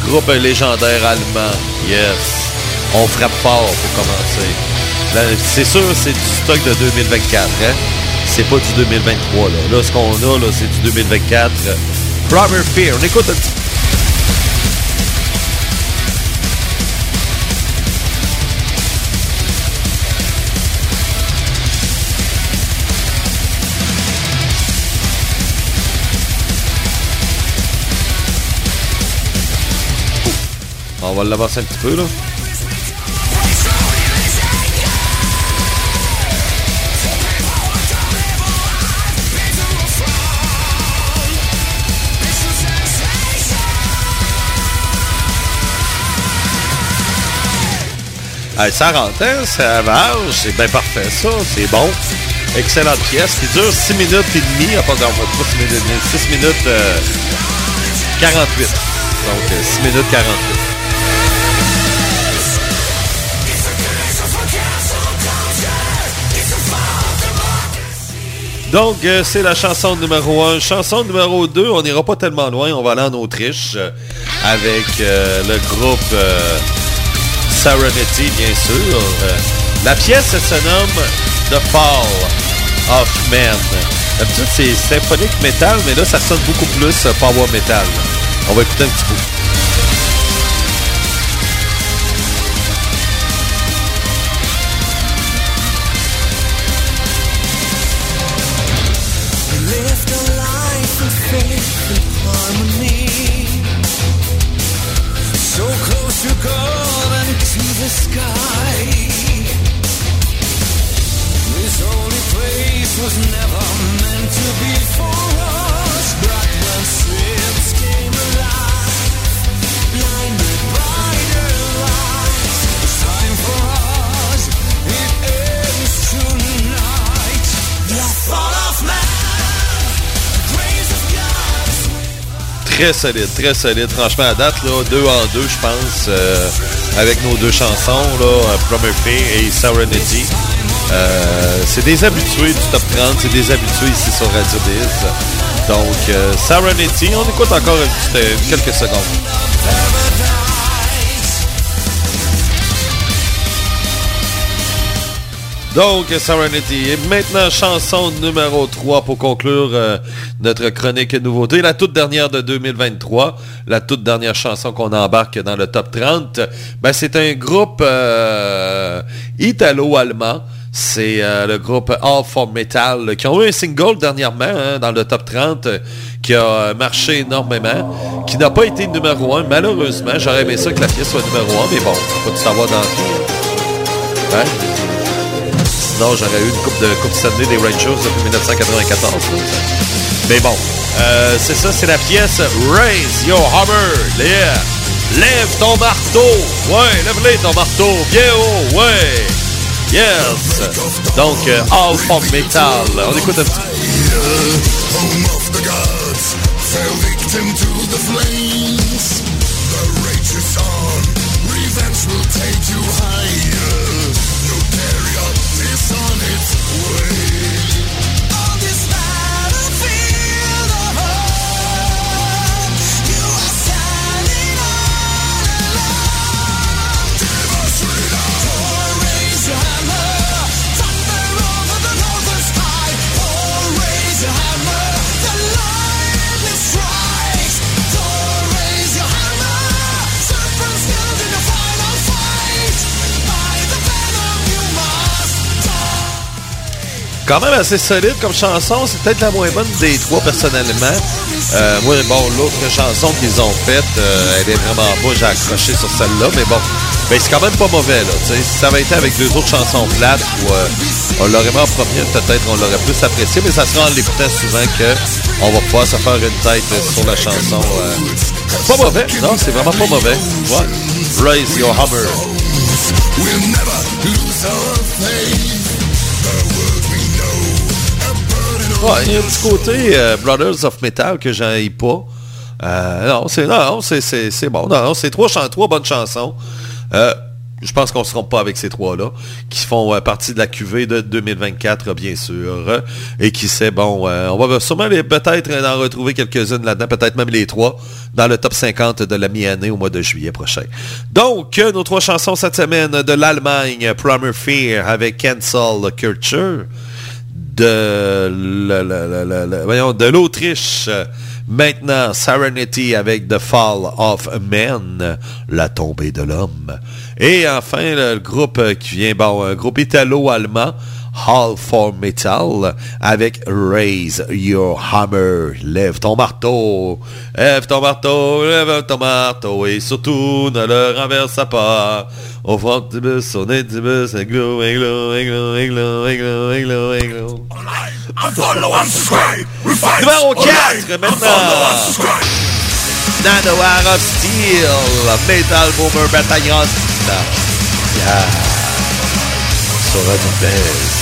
Groupe légendaire allemand. Yes. On frappe fort pour commencer. C'est sûr, c'est du stock de 2024. Hein? C'est pas du 2023. Là, là ce qu'on a, c'est du 2024. Proper Fear. On écoute un petit On va l'avancer un petit peu, là. Hey, ça rentre, hein? Ça avance, c'est bien parfait, ça. C'est bon. Excellente pièce qui dure 6 minutes et demie. Ah, pardon, pas 6 minutes et demie. 6 minutes euh, 48. Donc, euh, 6 minutes 48. Donc, euh, c'est la chanson numéro 1. Chanson numéro 2, on n'ira pas tellement loin. On va aller en Autriche euh, avec euh, le groupe euh, Serenity, bien sûr. La pièce se nomme The Fall of Man. D'habitude, c'est symphonique metal, mais là, ça sonne beaucoup plus power metal. On va écouter un petit peu. Très solide, très solide. Franchement, à date, là, deux en deux, je pense, euh, avec nos deux chansons, là, euh, Fear et Serenity. Euh, c'est des habitués du top 30, c'est des habitués ici sur Radio Biz. Donc, Serenity, on écoute encore quelques secondes. Donc, Serenity. Et maintenant, chanson numéro 3 pour conclure euh, notre chronique nouveauté. La toute dernière de 2023. La toute dernière chanson qu'on embarque dans le top 30. Ben, c'est un groupe euh, italo-allemand. C'est euh, le groupe All for Metal qui ont eu un single dernièrement hein, dans le top 30 euh, qui a marché énormément, qui n'a pas été numéro 1. Malheureusement, j'aurais aimé ça que la pièce soit numéro 1, mais bon, faut tout savoir dans film. Hein? Sinon, j'aurais eu une coupe de coupe Stanley des Rangers depuis 1994. là. Mais bon, euh, c'est ça, c'est la pièce Raise Your Hammer. Yeah. Lève ton marteau. Ouais, lève-les ton marteau. Bien haut. Ouais. Yes. Donc, euh, All Metal. On écoute un petit away. Quand même assez solide comme chanson. C'est peut-être la moins bonne des trois, personnellement. Euh, moi, bon, l'autre chanson qu'ils ont faite, euh, elle est vraiment pas, j'ai accroché sur celle-là, mais bon. Ben, c'est quand même pas mauvais, là. Si ça avait été avec deux autres chansons plates, ou euh, on l'aurait mis en premier, peut-être on l'aurait plus apprécié, mais ça sera en l'écoutant souvent que on va pouvoir se faire une tête sur la chanson. euh. Pas mauvais, non, c'est vraiment pas mauvais. Ouais. Raise your hammer. Il y a un petit côté euh, Brothers of Metal que ai pas. Euh, non, c'est non, c'est, bon. Non, non, c'est trois, trois bonnes chansons. Euh, je pense qu'on ne se trompe pas avec ces trois-là, qui font partie de la QV de 2024, bien sûr. Et qui sait, bon, on va sûrement peut-être en retrouver quelques-unes là-dedans, peut-être même les trois, dans le top 50 de la mi-année au mois de juillet prochain. Donc, nos trois chansons cette semaine de l'Allemagne, Primer Fear avec Cancel Culture de, l'Autriche. Maintenant, Serenity avec The Fall of Man, la tombée de l'homme. Et enfin, le groupe qui vient, bon, un groupe italo-allemand, Hall for Metal, avec Raise Your Hammer. Lève ton marteau, lève ton marteau, lève ton marteau, et surtout ne le renverse pas. Au front du bus, on est du bus, églou, églou. follow and subscribe. We fight Numéro for 4 life. maintenant. Nanowar of Steel, Metal Boomer Bataillon. Yeah. Sur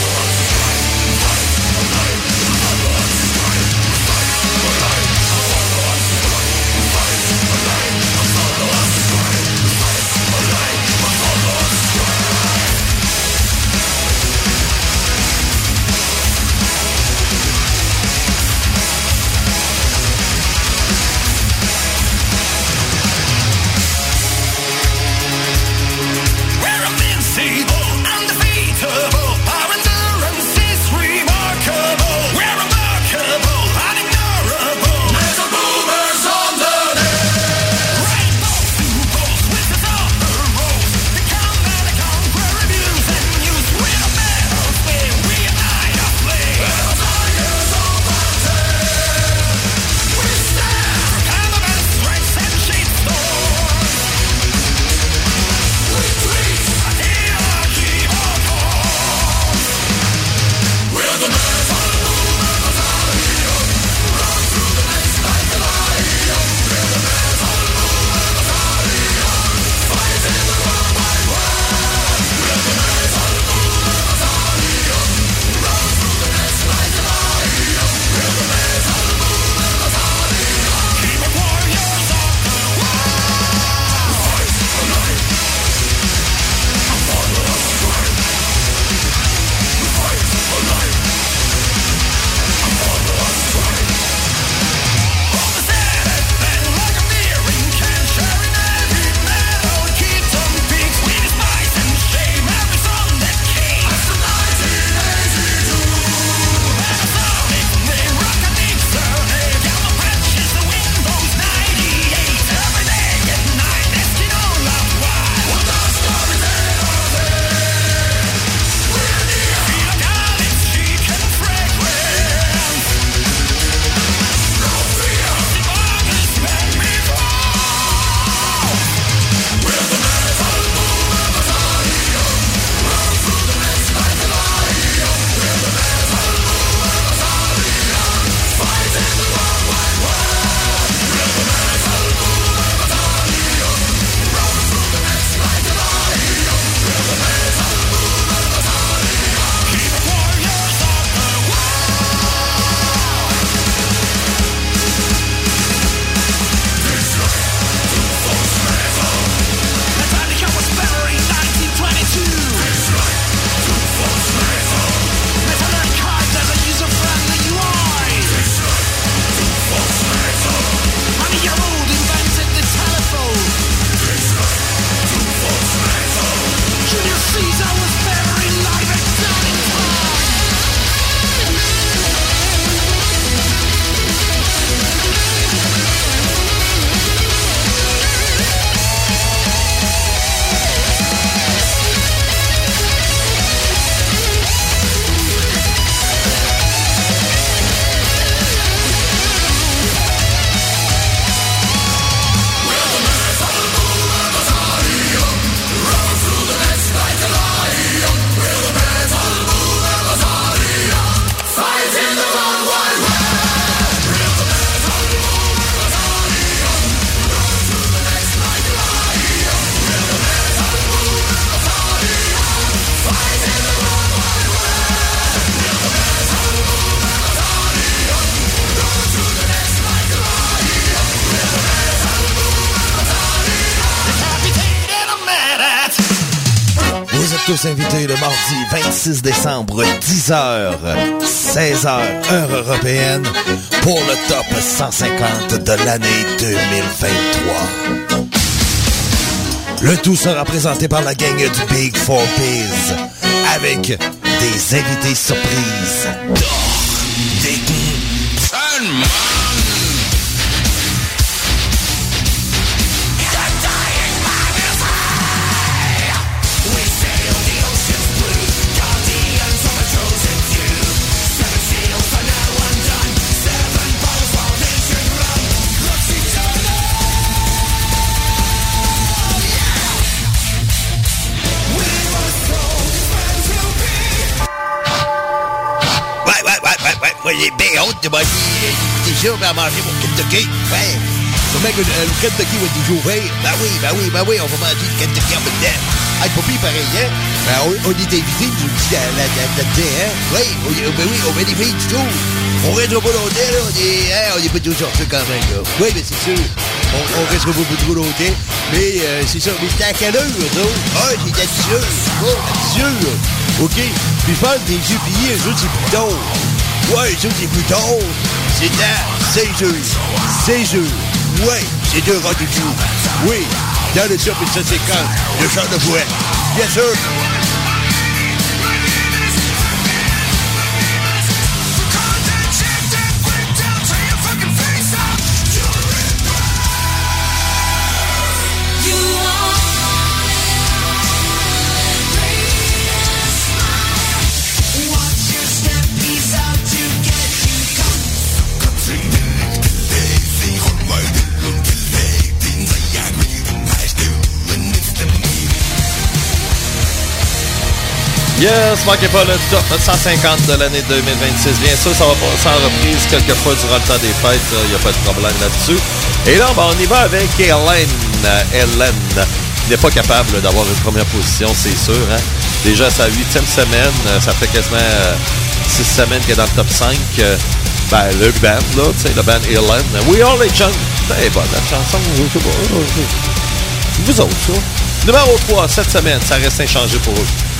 26 décembre, 10h, 16h, heure européenne, pour le top 150 de l'année 2023. Le tout sera présenté par la gang du Big Four Biz, avec des invités surprises. Bien honte de manger. J'étais sûr à manger mon Kentucky. Ouais. Que le, le Kentucky va toujours ouvert? Ben oui, ben oui, ben oui, on va manger le Kentucky en même temps. Hey, pas pire pareil, hein? Ben, on, est invité, nous là- là- là- là-dedans, hein? Oui, on- ben oui, on met des filles du tout. On restera pas longtemps, là. On est, hein, on est pas tous sortis quand même, là. Oui, mais c'est sûr. On, on restera pas trop longtemps. Mais, euh, c'est ça. Mais c'était à quelle heure, là? Ah, c'était à 10 heures. Oh, à 10 heures. OK. Puis faire des yeux pillés, eux autres, c'est plus tard. Ouais, c'est plus tard. C'est 16 heures. 16 heures. Ouais, c'est deux rendez-vous. Oui, dans le top 150, le champ de bois. Bien sûr. Yes, manquez pas le top 150 de l'année 2026. Bien sûr, ça va passer en reprise quelques fois durant le temps des fêtes. Il n'y a pas de problème là-dessus. Et là, ben, on y va avec Hélène. Euh, Hélène n'est pas capable d'avoir une première position, c'est sûr. Hein? Déjà, sa huitième semaine, euh, ça fait quasiment euh, six semaines qu'elle est dans le top 5. Euh, ben, le band, là, tu sais, le band Hélène. We Are Legend. C'est bonne, la chanson. Vous autres, ça. Numéro 3, cette semaine, ça reste inchangé pour eux.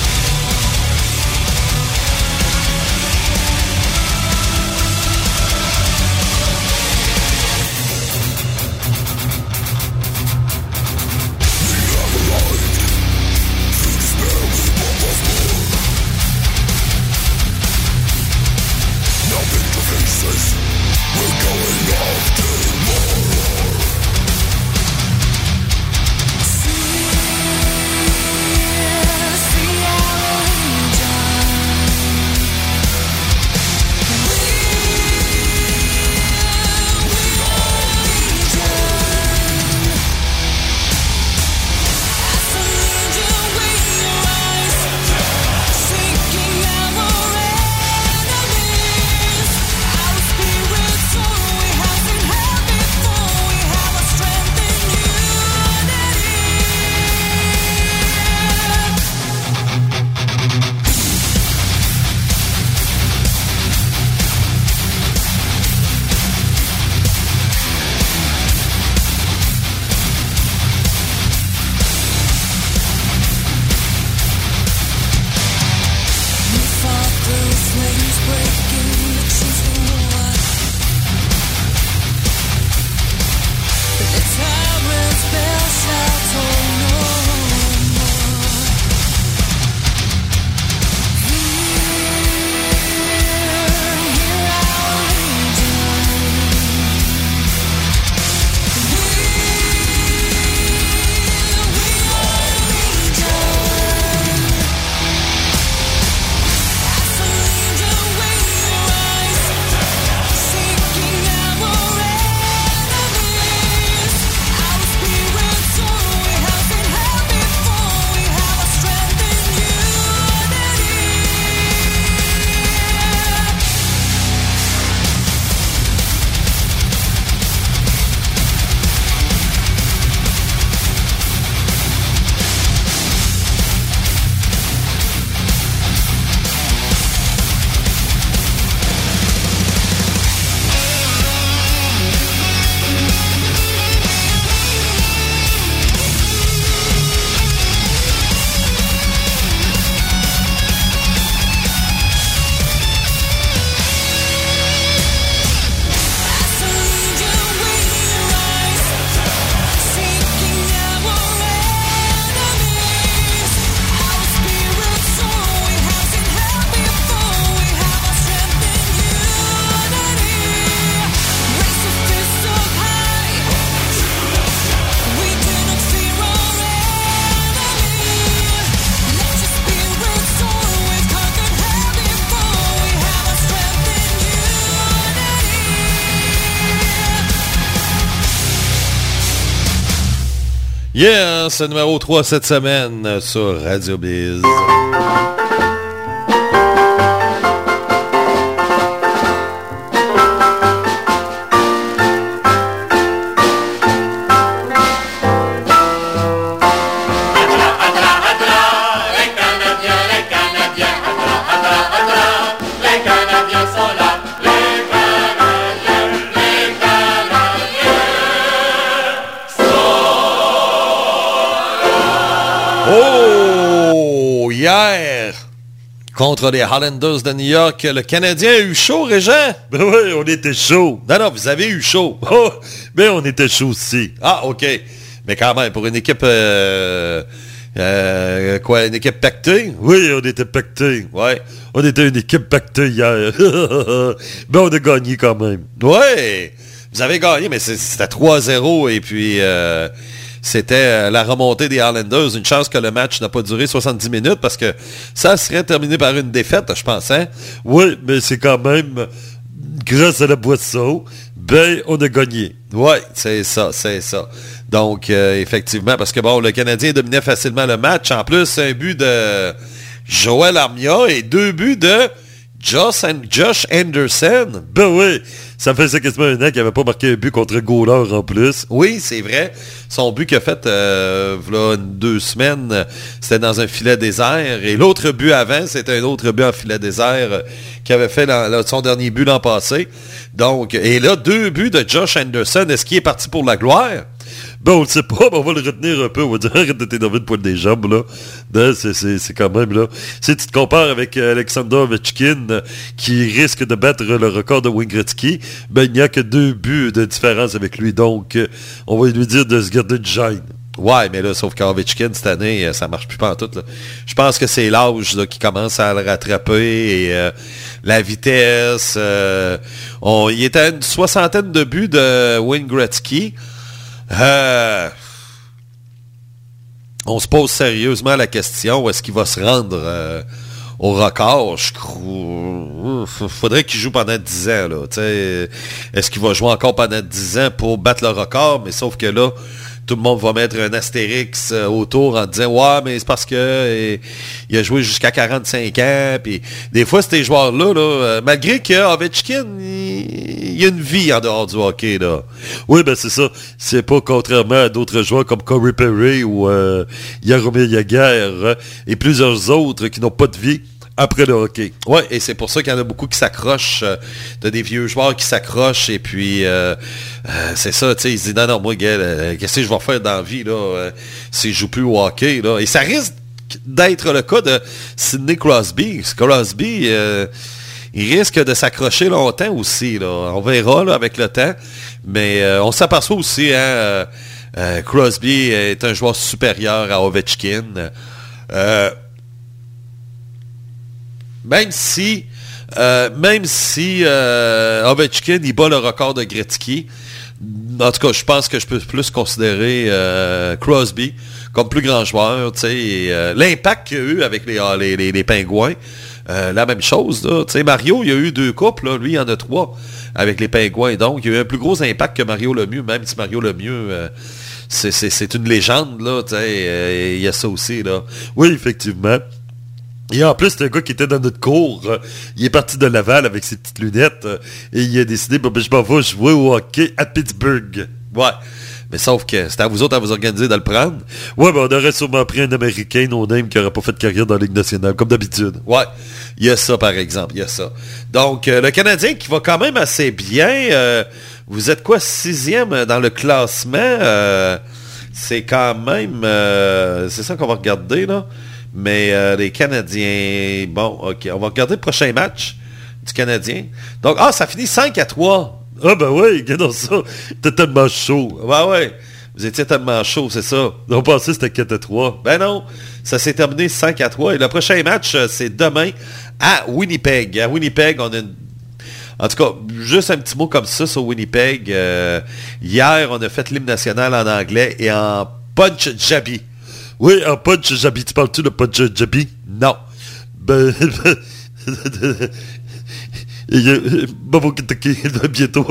Numéro 3 cette semaine sur Radio Biz. Contre les Highlanders de New York, le Canadien a eu chaud, Régent? Ben oui, on était chaud. Non, non, vous avez eu chaud. Oh, ben on était chaud aussi. Ah, OK. Mais quand même, pour une équipe... euh, euh, quoi, une équipe pactée? Oui, on était pactés. Ouais. On était une équipe pactée hier. ben on a gagné quand même. Ouais. Vous avez gagné, mais c'était 3-0 et puis euh, c'était euh, la remontée des Highlanders. Une chance que le match n'a pas duré 70 minutes parce que ça serait terminé par une défaite, je pense. Hein? Oui, mais c'est quand même grâce à la boisson, ben on a gagné. Oui, c'est ça, c'est ça. Donc, euh, effectivement, parce que bon, le Canadien dominait facilement le match. En plus, un but de Joël Armia et deux buts de Josh, An- Josh Anderson. Ben oui, ça faisait quasiment un an qu'il n'avait pas marqué un but contre Gauler en plus. Oui, c'est vrai. Son but qu'il a fait euh, une- deux semaines, c'était dans un filet désert. Et l'autre but avant, c'était un autre but en filet désert euh, qu'il avait fait son dernier but l'an passé. Donc, et là, deux buts de Josh Anderson. Est-ce qu'il est parti pour la gloire? Ben, on le sait pas, mais on va le retenir un peu. On va dire, arrête de t'énerver de poil des jambes, là. Ben, c'est, quand même, là. Si tu te compares avec euh, Alexander Ovechkin, qui risque de battre le record de Wayne Gretzky, ben, il n'y a que deux buts de différence avec lui. Donc, euh, on va lui dire de se garder de gêne. Ouais, mais là, sauf qu'Ovechkin, cette année, euh, ça marche plus pas en tout. Je pense que c'est l'âge qui commence à le rattraper et la vitesse. on, il était à une soixantaine de buts de Wayne. Euh, on se pose sérieusement la question, est-ce qu'il va se rendre euh, au record? Je crois... faudrait qu'il joue pendant 10 ans. Est-ce qu'il va jouer encore pendant 10 ans pour battre le record? Mais sauf que là, tout le monde va mettre un astérix euh, autour en disant Ouais, mais c'est parce que euh, il a joué jusqu'à 45 ans. Puis des fois, ces joueurs-là, là, euh, malgré que Ovechkin, il, y a une vie en dehors du hockey. Là. Oui, ben c'est ça. C'est pas contrairement à d'autres joueurs comme Corey Perry ou euh, Jaromir Jagr euh, et plusieurs autres qui n'ont pas de vie après le hockey. Ouais, et c'est pour ça qu'il y en a beaucoup qui s'accrochent. euh, T'as des vieux joueurs qui s'accrochent et puis euh, euh, c'est ça, tu sais, ils se disent non, non, moi, euh, qu'est-ce que je vais faire dans la vie là, si je joue plus au hockey là? Et ça risque d'être le cas de Sidney Crosby. Crosby, il risque de s'accrocher longtemps aussi. Là. On verra là, avec le temps. Mais on s'aperçoit aussi, hein, Crosby est un joueur supérieur à Ovechkin. Même si, euh, même si euh, Ovechkin il bat le record de Gretzky, en tout cas, je pense que je peux plus considérer euh, Crosby comme plus grand joueur. L'impact qu'il a eu avec les, ah, les, les, Pingouins, la même chose. Là, Mario, il a eu deux coupes, là, lui, il en a trois avec les Pingouins. Donc, il a eu un plus gros impact que Mario Lemieux, même si Mario Lemieux, euh, c'est- une légende. Il y a ça aussi. Là. Oui, effectivement. Et en plus, un gars qui était dans notre cours. Euh, Il est parti de Laval avec ses petites lunettes euh, et il a décidé, ben, je m'en vais jouer au hockey à Pittsburgh. Ouais. Mais sauf que c'est à vous autres à vous organiser de le prendre. Ouais, ben, on aurait sûrement pris un Américain no-name qui n'aurait pas fait de carrière dans la Ligue nationale, comme d'habitude. Ouais, il y a ça par exemple, il y a ça. Donc, euh, le Canadien qui va quand même assez bien. vous êtes quoi, sixième dans le classement? c'est quand même... c'est ça qu'on va regarder, là. Mais euh, les Canadiens... Bon, OK, on va regarder le prochain match du Canadien. Donc, ah, ça finit 5 à 3. Ah ben ouais, regardons ça. T'es tellement chaud. Ouais, ouais. Vous étiez tellement chaud, c'est ça. On pensait que c'était 4 à 3. Ben non, ça s'est terminé 5 à 3. Et le prochain match, euh, c'est demain à Winnipeg. À Winnipeg, on a une... En tout cas, juste un petit mot comme ça sur Winnipeg. Euh, hier, on a fait l'hymne national en anglais et en punch jabi. Oui, en punch jabi. Tu parles-tu de punch jabi? Non. Ben... Euh, Bobo Kentucky, bientôt,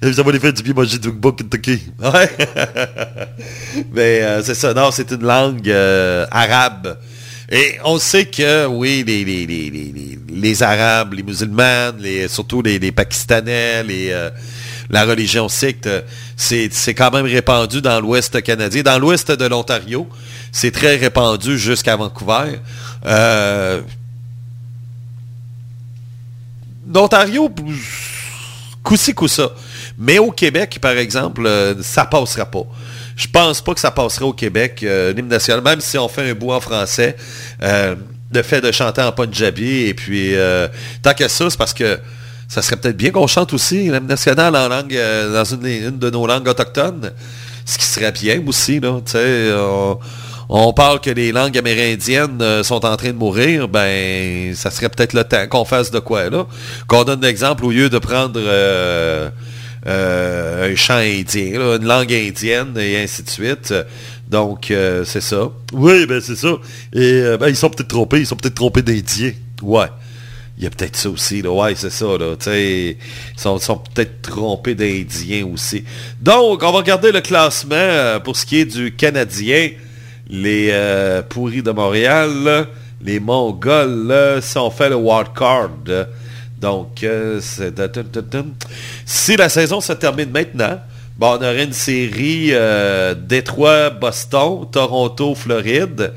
ça va les faire du manger du Bobo Kentucky. Ouais. Mais euh, c'est ça, non, c'est une langue euh, arabe. Et on sait que, oui, les, les, les, les, Arabes, les musulmans, surtout les, Pakistanais, euh, la religion sikh, euh, c'est quand même répandu dans l'Ouest canadien. Dans l'Ouest de l'Ontario, c'est très répandu jusqu'à Vancouver. Euh, L'Ontario, coup-ci, coup-ça. Mais au Québec, par exemple, euh, ça passera pas. Je pense pas que ça passerait au Québec, euh, l'hymne national, même si on fait un bout en français. euh, le fait de chanter en punjabi, et puis euh, tant que ça, c'est parce que ça serait peut-être bien qu'on chante aussi l'hymne national en langue, euh, dans une, de nos langues autochtones. Ce qui serait bien aussi, là. On, parle que les langues amérindiennes euh, sont en train de mourir, ben, ça serait peut-être le temps qu'on fasse de quoi, là. Qu'on donne l'exemple au lieu de prendre euh, euh, un chant indien, là, une langue indienne, et ainsi de suite. Donc, c'est ça. Oui, ben c'est ça. Et ben, ils sont peut-être trompés, ils sont peut-être trompés d'Indien. Ouais. Il y a peut-être ça aussi, là. Ouais, c'est ça, là. Tu sais, ils sont, sont peut-être trompés d'Indiens aussi. Donc, on va regarder le classement pour ce qui est du Canadien. Les euh, pourris de Montréal, les Mongols, on fait le wildcard. Donc, euh. Si la saison se termine maintenant, bon, on aurait une série euh, Détroit-Boston, Toronto-Floride,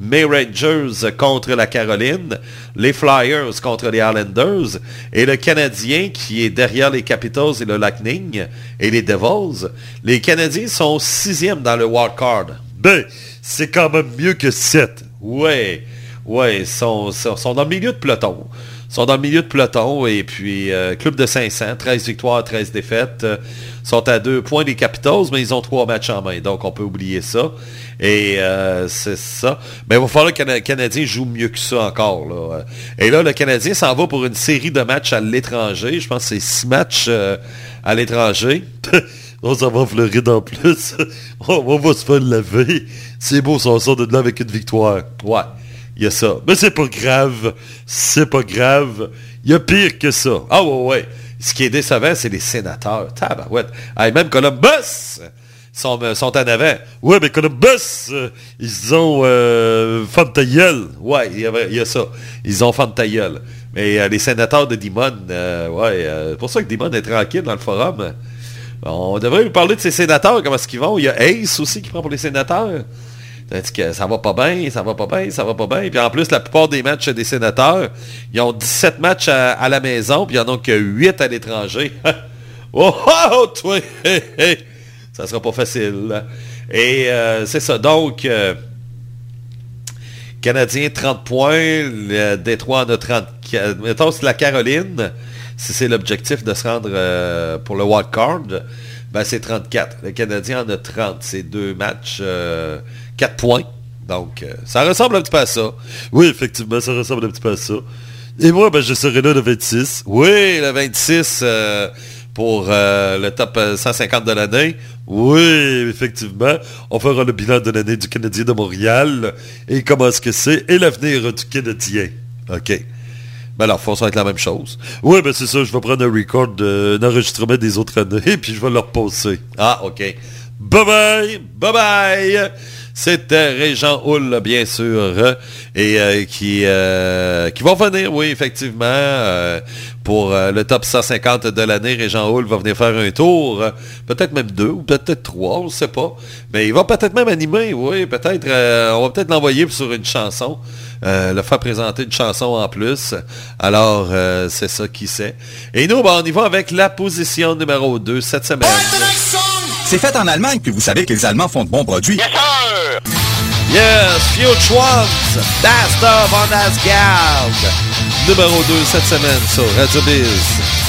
mes Rangers contre la Caroline, les Flyers contre les Islanders, et le Canadien qui est derrière les Capitals et le Lightning, et les Devils. Les Canadiens sont sixième dans le wildcard. Ben, c'est quand même mieux que 7. Ouais, ouais, sont, sont, dans le milieu de peloton. Ils sont dans le milieu de peloton et puis euh, club de 500, 13 victoires, 13 défaites. euh, sont à deux points des Capitals, mais ils ont trois matchs en main, donc on peut oublier ça. Et euh, c'est ça. Mais il va falloir que le Canadien joue mieux que ça encore. Et là, le Canadien s'en va pour une série de matchs à l'étranger. Je pense que c'est six matchs euh, à l'étranger. On s'en va en Floride en plus. on, va se faire laver. C'est beau, ça, on sort de là avec une victoire. Ouais, il y a ça. Mais c'est pas grave. C'est pas grave. Il y a pire que ça. Ah ouais, ouais. Ce qui est décevant, c'est les sénateurs. Tabarouette. Hey, même Columbus sont, euh, sont en avant. Ouais, mais Columbus, euh, ils ont euh. Ouais, il y, a ça. Ils ont fait de ta gueule. Mais euh, les sénateurs de Dimon, euh, ouais, c'est pour ça que Dimon est tranquille dans le forum. On devrait lui parler de ses sénateurs, comment est-ce qu'ils vont? Il y a Ace aussi qui prend pour les sénateurs. Que ça va pas bien, ça va pas bien, ça va pas bien. Puis en plus, la plupart des matchs des sénateurs, ils ont 17 matchs à, la maison, puis il y en a que 8 à l'étranger. oh, oh, toi! hé, hé. Ça sera pas facile. Et euh, c'est ça. Donc, euh, Canadien 30 points, Détroit en a 34. Mettons, c'est la Caroline, si c'est l'objectif de se rendre euh, pour le wild card, ben c'est 34. Le Canadien en a 30. C'est deux matchs, euh, 4 points. Donc, euh, ça ressemble un petit peu à ça. Oui, effectivement, ça ressemble un petit peu à ça. Et moi, ben, je serai là le 26. Oui, le 26 euh, pour euh, le top euh, 150 de l'année. Oui, effectivement. On fera le bilan de l'année du Canadien de Montréal et comment est-ce que c'est et l'avenir du Canadien. OK. Ben alors, faut ça être la même chose. Oui, ben c'est ça. Je vais prendre un record, de- un enregistrement des autres années puis je vais le reposer. Ah, OK. Bye bye! Bye bye! C'était Régent Hull, bien sûr, euh, et euh, qui, euh, qui vont venir, oui, effectivement, euh, pour euh, le top 150 de l'année. Régent Hull va venir faire un tour, euh, peut-être même deux, ou peut-être trois, on ne sait pas. Mais il va peut-être même animer, oui, peut-être, euh, on va peut-être l'envoyer sur une chanson, euh, le faire présenter une chanson en plus. Alors, euh, c'est ça qui sait. Et nous, ben, on y va avec la position numéro 2 cette semaine. C'est fait en Allemagne, puis vous savez que les Allemands font de bons produits. Yes, Future Ones, von Asgard. Numéro 2 cette semaine sur Radio Biz.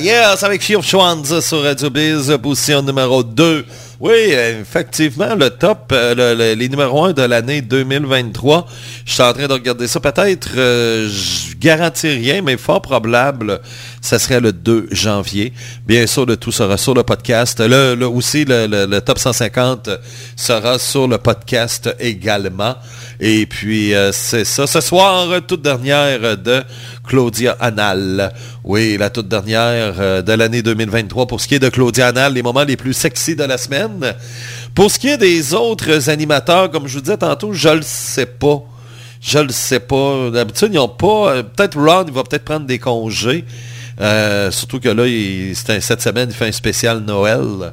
Yes, avec Fear Schwanz sur Radio Biz, position numéro 2. Oui, effectivement, le top, euh, le- le- les numéros 1 de l'année 2023. Je suis en train de regarder ça. Peut-être, euh, je garantis rien, mais fort probable, ça serait le 2 janvier. Bien sûr, le tout sera sur le podcast. Le, aussi, le top 150 sera sur le podcast également. Et puis, euh, c'est ça. Ce soir, toute dernière de Claudia Anal. Oui, la toute dernière euh, de l'année 2023 pour ce qui est de Claudia Anal, les moments les plus sexy de la semaine. Pour ce qui est des autres animateurs, comme je vous disais tantôt, je le sais pas. Je le sais pas. D'habitude, ils n'ont pas. euh, peut-être Ron, il va peut-être prendre des congés. Euh, surtout que là, il- cette semaine, il fait un spécial Noël.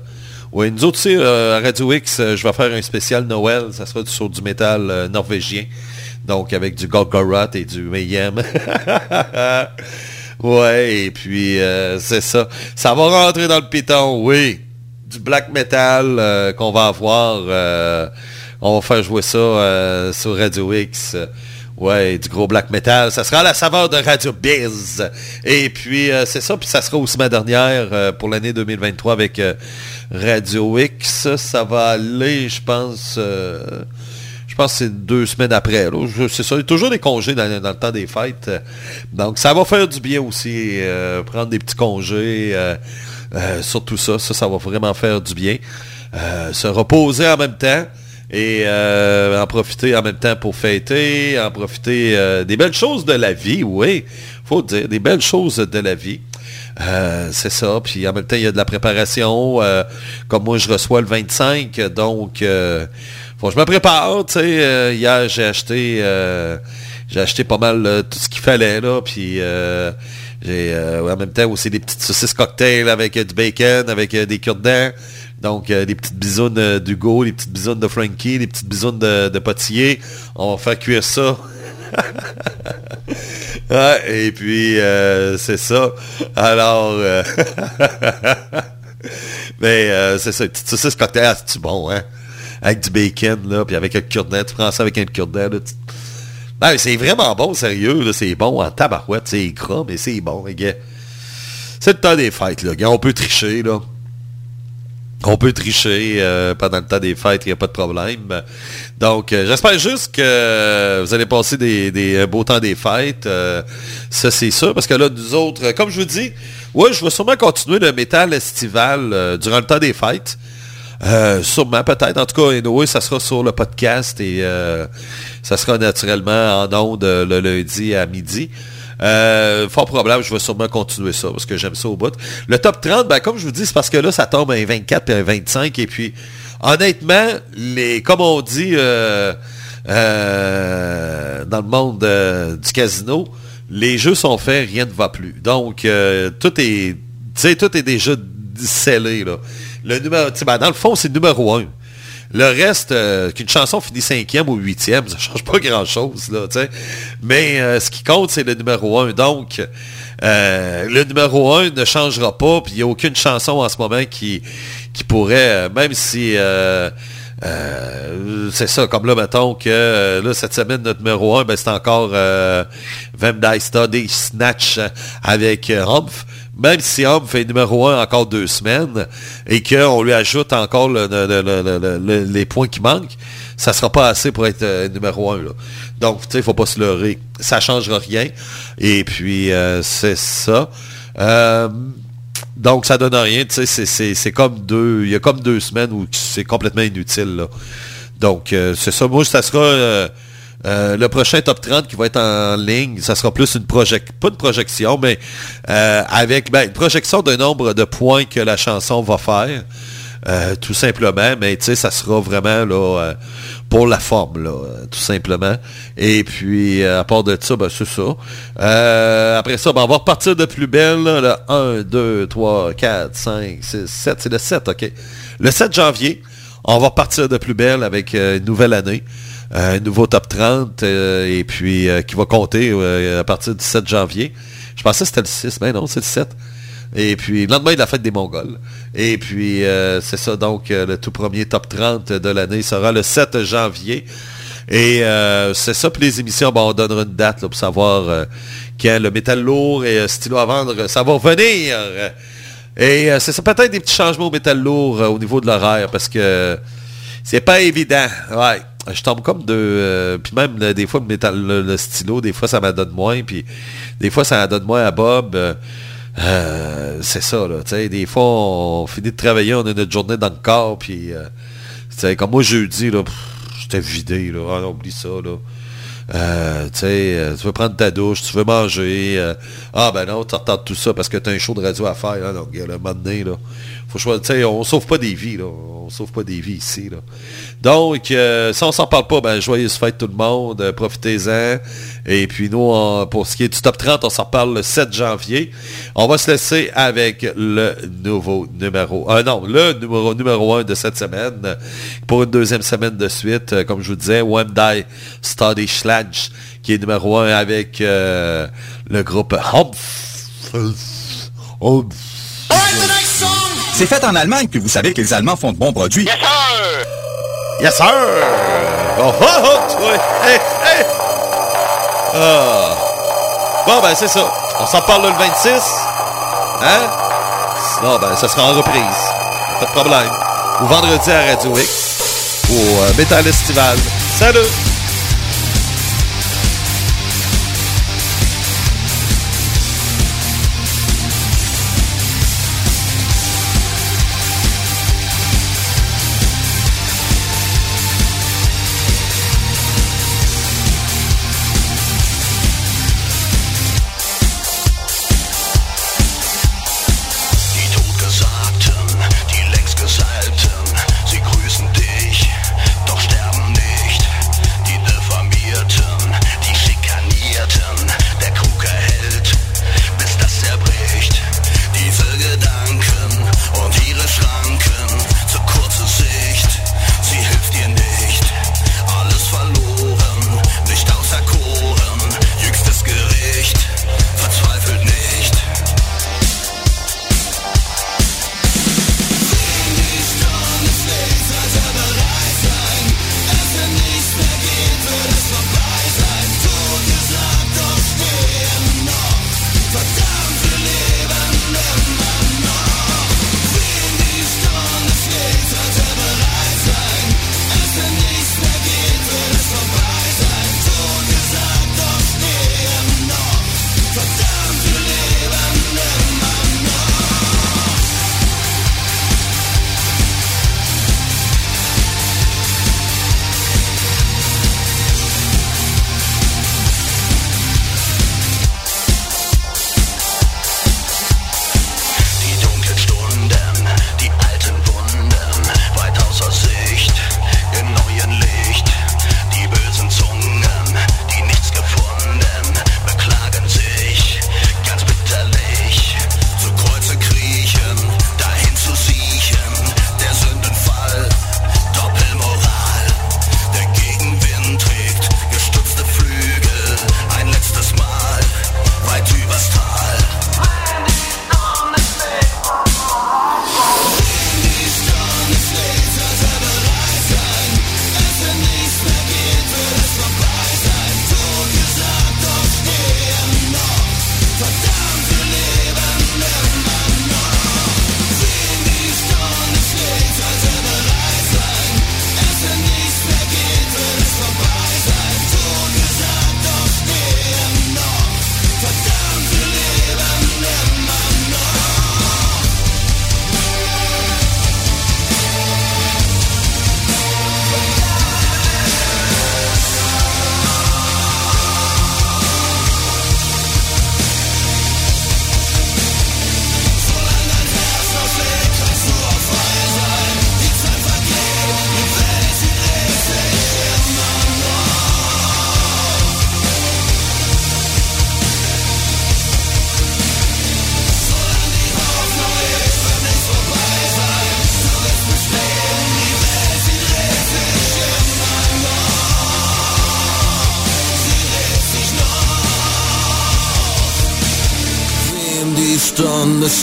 Oui, nous autres, tu sais, euh, à Radio X, euh, je vais faire un spécial Noël. Ça sera sur du métal euh, norvégien. Donc, avec du Golgoroth et du Mayhem. ouais, et puis, c'est ça. Ça va rentrer dans le piton, oui. Du black metal qu'on va avoir. on va faire jouer ça sur Radio X. Ouais, du gros black metal. Ça sera à la saveur de Radio Biz. Et puis, c'est ça. Puis ça sera aussi ma dernière pour l'année 2023 avec Radio X. Ça va aller, je pense... euh, je pense que c'est deux semaines après. C'est ça. Il y a toujours des congés dans, le temps des fêtes. Donc, ça va faire du bien aussi. euh, prendre des petits congés. euh, euh, surtout ça. Ça, ça va vraiment faire du bien. Se reposer en même temps. Et en profiter en même temps pour fêter, en profiter des belles choses de la vie, oui, faut dire, des belles choses de la vie. Euh, c'est ça, puis en même temps, il y a de la préparation. euh, comme moi, je reçois le 25, donc euh, faut que je me prépare. Tu sais, Euh, hier, j'ai acheté, euh, j'ai acheté pas mal tout ce qu'il fallait là, puis j'ai en même temps aussi des petites saucisses cocktail avec du bacon, avec des cure-dents. Donc, euh, les petites bisounes euh, d'Hugo, les petites bisounes de Frankie, les petites bisounes de, de Pottier. On va faire cuire ça. Ouais, et puis, euh, c'est ça. Alors, euh, mais euh, c'est ça, une petite saucisse cocktail, ah, c'est-tu bon, hein? Avec du bacon, là, puis avec un cure-dent. Tu prends ça avec un cure-dent, là. Ben, mais c'est vraiment bon, sérieux. C'est bon en tabarouette, c'est gras, mais c'est bon, les gars. C'est le temps des fêtes, là. gars. On peut tricher, là. On peut tricher euh, pendant le temps des fêtes, il n'y a pas de problème. Donc, euh, j'espère juste que vous allez passer des, des un beaux temps des fêtes. euh, ça, c'est sûr. Parce que là, nous autres, euh, comme je vous dis, ouais, je vais sûrement continuer le métal estival euh, durant le temps des fêtes. Euh, sûrement, peut-être. En tout cas, anyway, ça sera sur le podcast et euh, ça sera naturellement en ondes euh, le lundi à midi. Euh, fort probable, je vais sûrement continuer ça parce que j'aime ça au bout. Le top 30, ben, comme je vous dis, c'est parce que là, ça tombe à un 24 et un 25. Et puis, honnêtement, les, comme on dit euh, euh, dans le monde euh, du casino, les jeux sont faits, rien ne va plus. Donc, tout est, tout est déjà scellé, là. Le numéro, ben, dans le fond, c'est le numéro 1. Le reste, euh, qu'une chanson finit cinquième ou huitième, ça change pas grand-chose. Mais euh, ce qui compte, c'est le numéro un. Donc, euh, le numéro un ne changera pas, puis il n'y a aucune chanson en ce moment qui, qui pourrait, même si... c'est ça, comme là, mettons que là, cette semaine, notre numéro 1, ben, c'est encore euh, Vem Study Snatch avec Humph. Même si Humph est numéro 1 encore deux semaines et qu'on lui ajoute encore le- le- le- le- le- le- les points qui manquent, ça sera pas assez pour être euh, numéro 1. Là. Donc, tu sais, il faut pas se leurrer. Ça changera rien. Et puis, euh, c'est ça. Euh, donc, ça donne rien. C'est- comme deux... Il y a comme deux semaines où c'est complètement inutile. Donc, c'est ça. Moi, ça sera... euh, le prochain top 30 qui va être en ligne, ça sera plus une projection, pas une projection, mais euh, avec ben, une projection d'un nombre de points que la chanson va faire, euh, tout simplement. Mais tu sais, ça sera vraiment pour la forme, tout simplement. Et puis, à part de ça, ben, c'est ça. Après ça, ben, on va repartir de plus belle. là, le 1, 2, 3, 4, 5, 6, 7. C'est le 7, OK. Le 7 janvier, on va repartir de plus belle avec une nouvelle année. Euh, un nouveau top 30 euh, et puis euh, qui va compter euh, à partir du 7 janvier. Je pensais que c'était le 6, mais non, c'est le 7. Et puis, le lendemain de la fête des Mongols. Et puis, euh, c'est ça, donc, euh, le tout premier top 30 de l'année sera le 7 janvier. Et euh, c'est ça, puis les émissions, on donnera une date pour savoir euh, quand le métal lourd et euh, stylo à vendre, ça va revenir. Et euh, c'est ça, peut-être des petits changements au métal lourd euh, au niveau de l'horaire, parce que c'est pas évident. Ouais. Je tombe comme de... euh, puis même, là, des fois, le, le, stylo, des fois, ça m'en donne moins. Puis des fois, ça en donne moins à Bob. Euh, euh, c'est ça, là. Des fois, on finit de travailler, on a notre journée dans le corps. Puis, euh, comme moi, jeudi, là, j'étais vidé. Là. Ah, oublie ça. Là. Euh, tu euh, veux prendre ta douche, tu veux manger. euh, ah, ben non, tu retardes tout ça parce que tu as un show de radio à faire. Là, donc, là, un moment donné, là, faut choisir. On sauve pas des vies, là. On sauve pas des vies ici, là. Donc, euh, si on s'en parle pas, ben, joyeuse fête tout le monde, euh, profitez-en. Et puis nous, pour ce qui est du top 30, on s'en reparle le 7 janvier. On va se laisser avec le nouveau numéro. Ah non, le numéro numéro 1 de cette semaine. euh, Pour une deuxième semaine de suite, euh, comme je vous disais, One Die Study Schladge, qui est numéro 1 avec euh, le groupe. Humph. C'est fait en Allemagne que vous savez que les Allemands font de bons produits. Yes, sir! Yes, sir! Oh, oh, oh, toi! Hey, hey! Ah. Bon, ben, c'est ça. On s'en parle le 26. Hein? Sinon, ben, ça sera en reprise. Pas de problème. Ou vendredi à Radio X. Au euh, Metal Estival. Salut!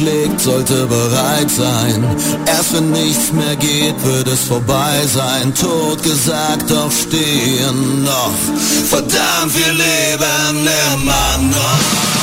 Schlägt, sollte bereit sein. Erst wenn nichts mehr geht, wird es vorbei sein. Tot gesagt, doch stehen noch. Verdammt, wir leben immer noch.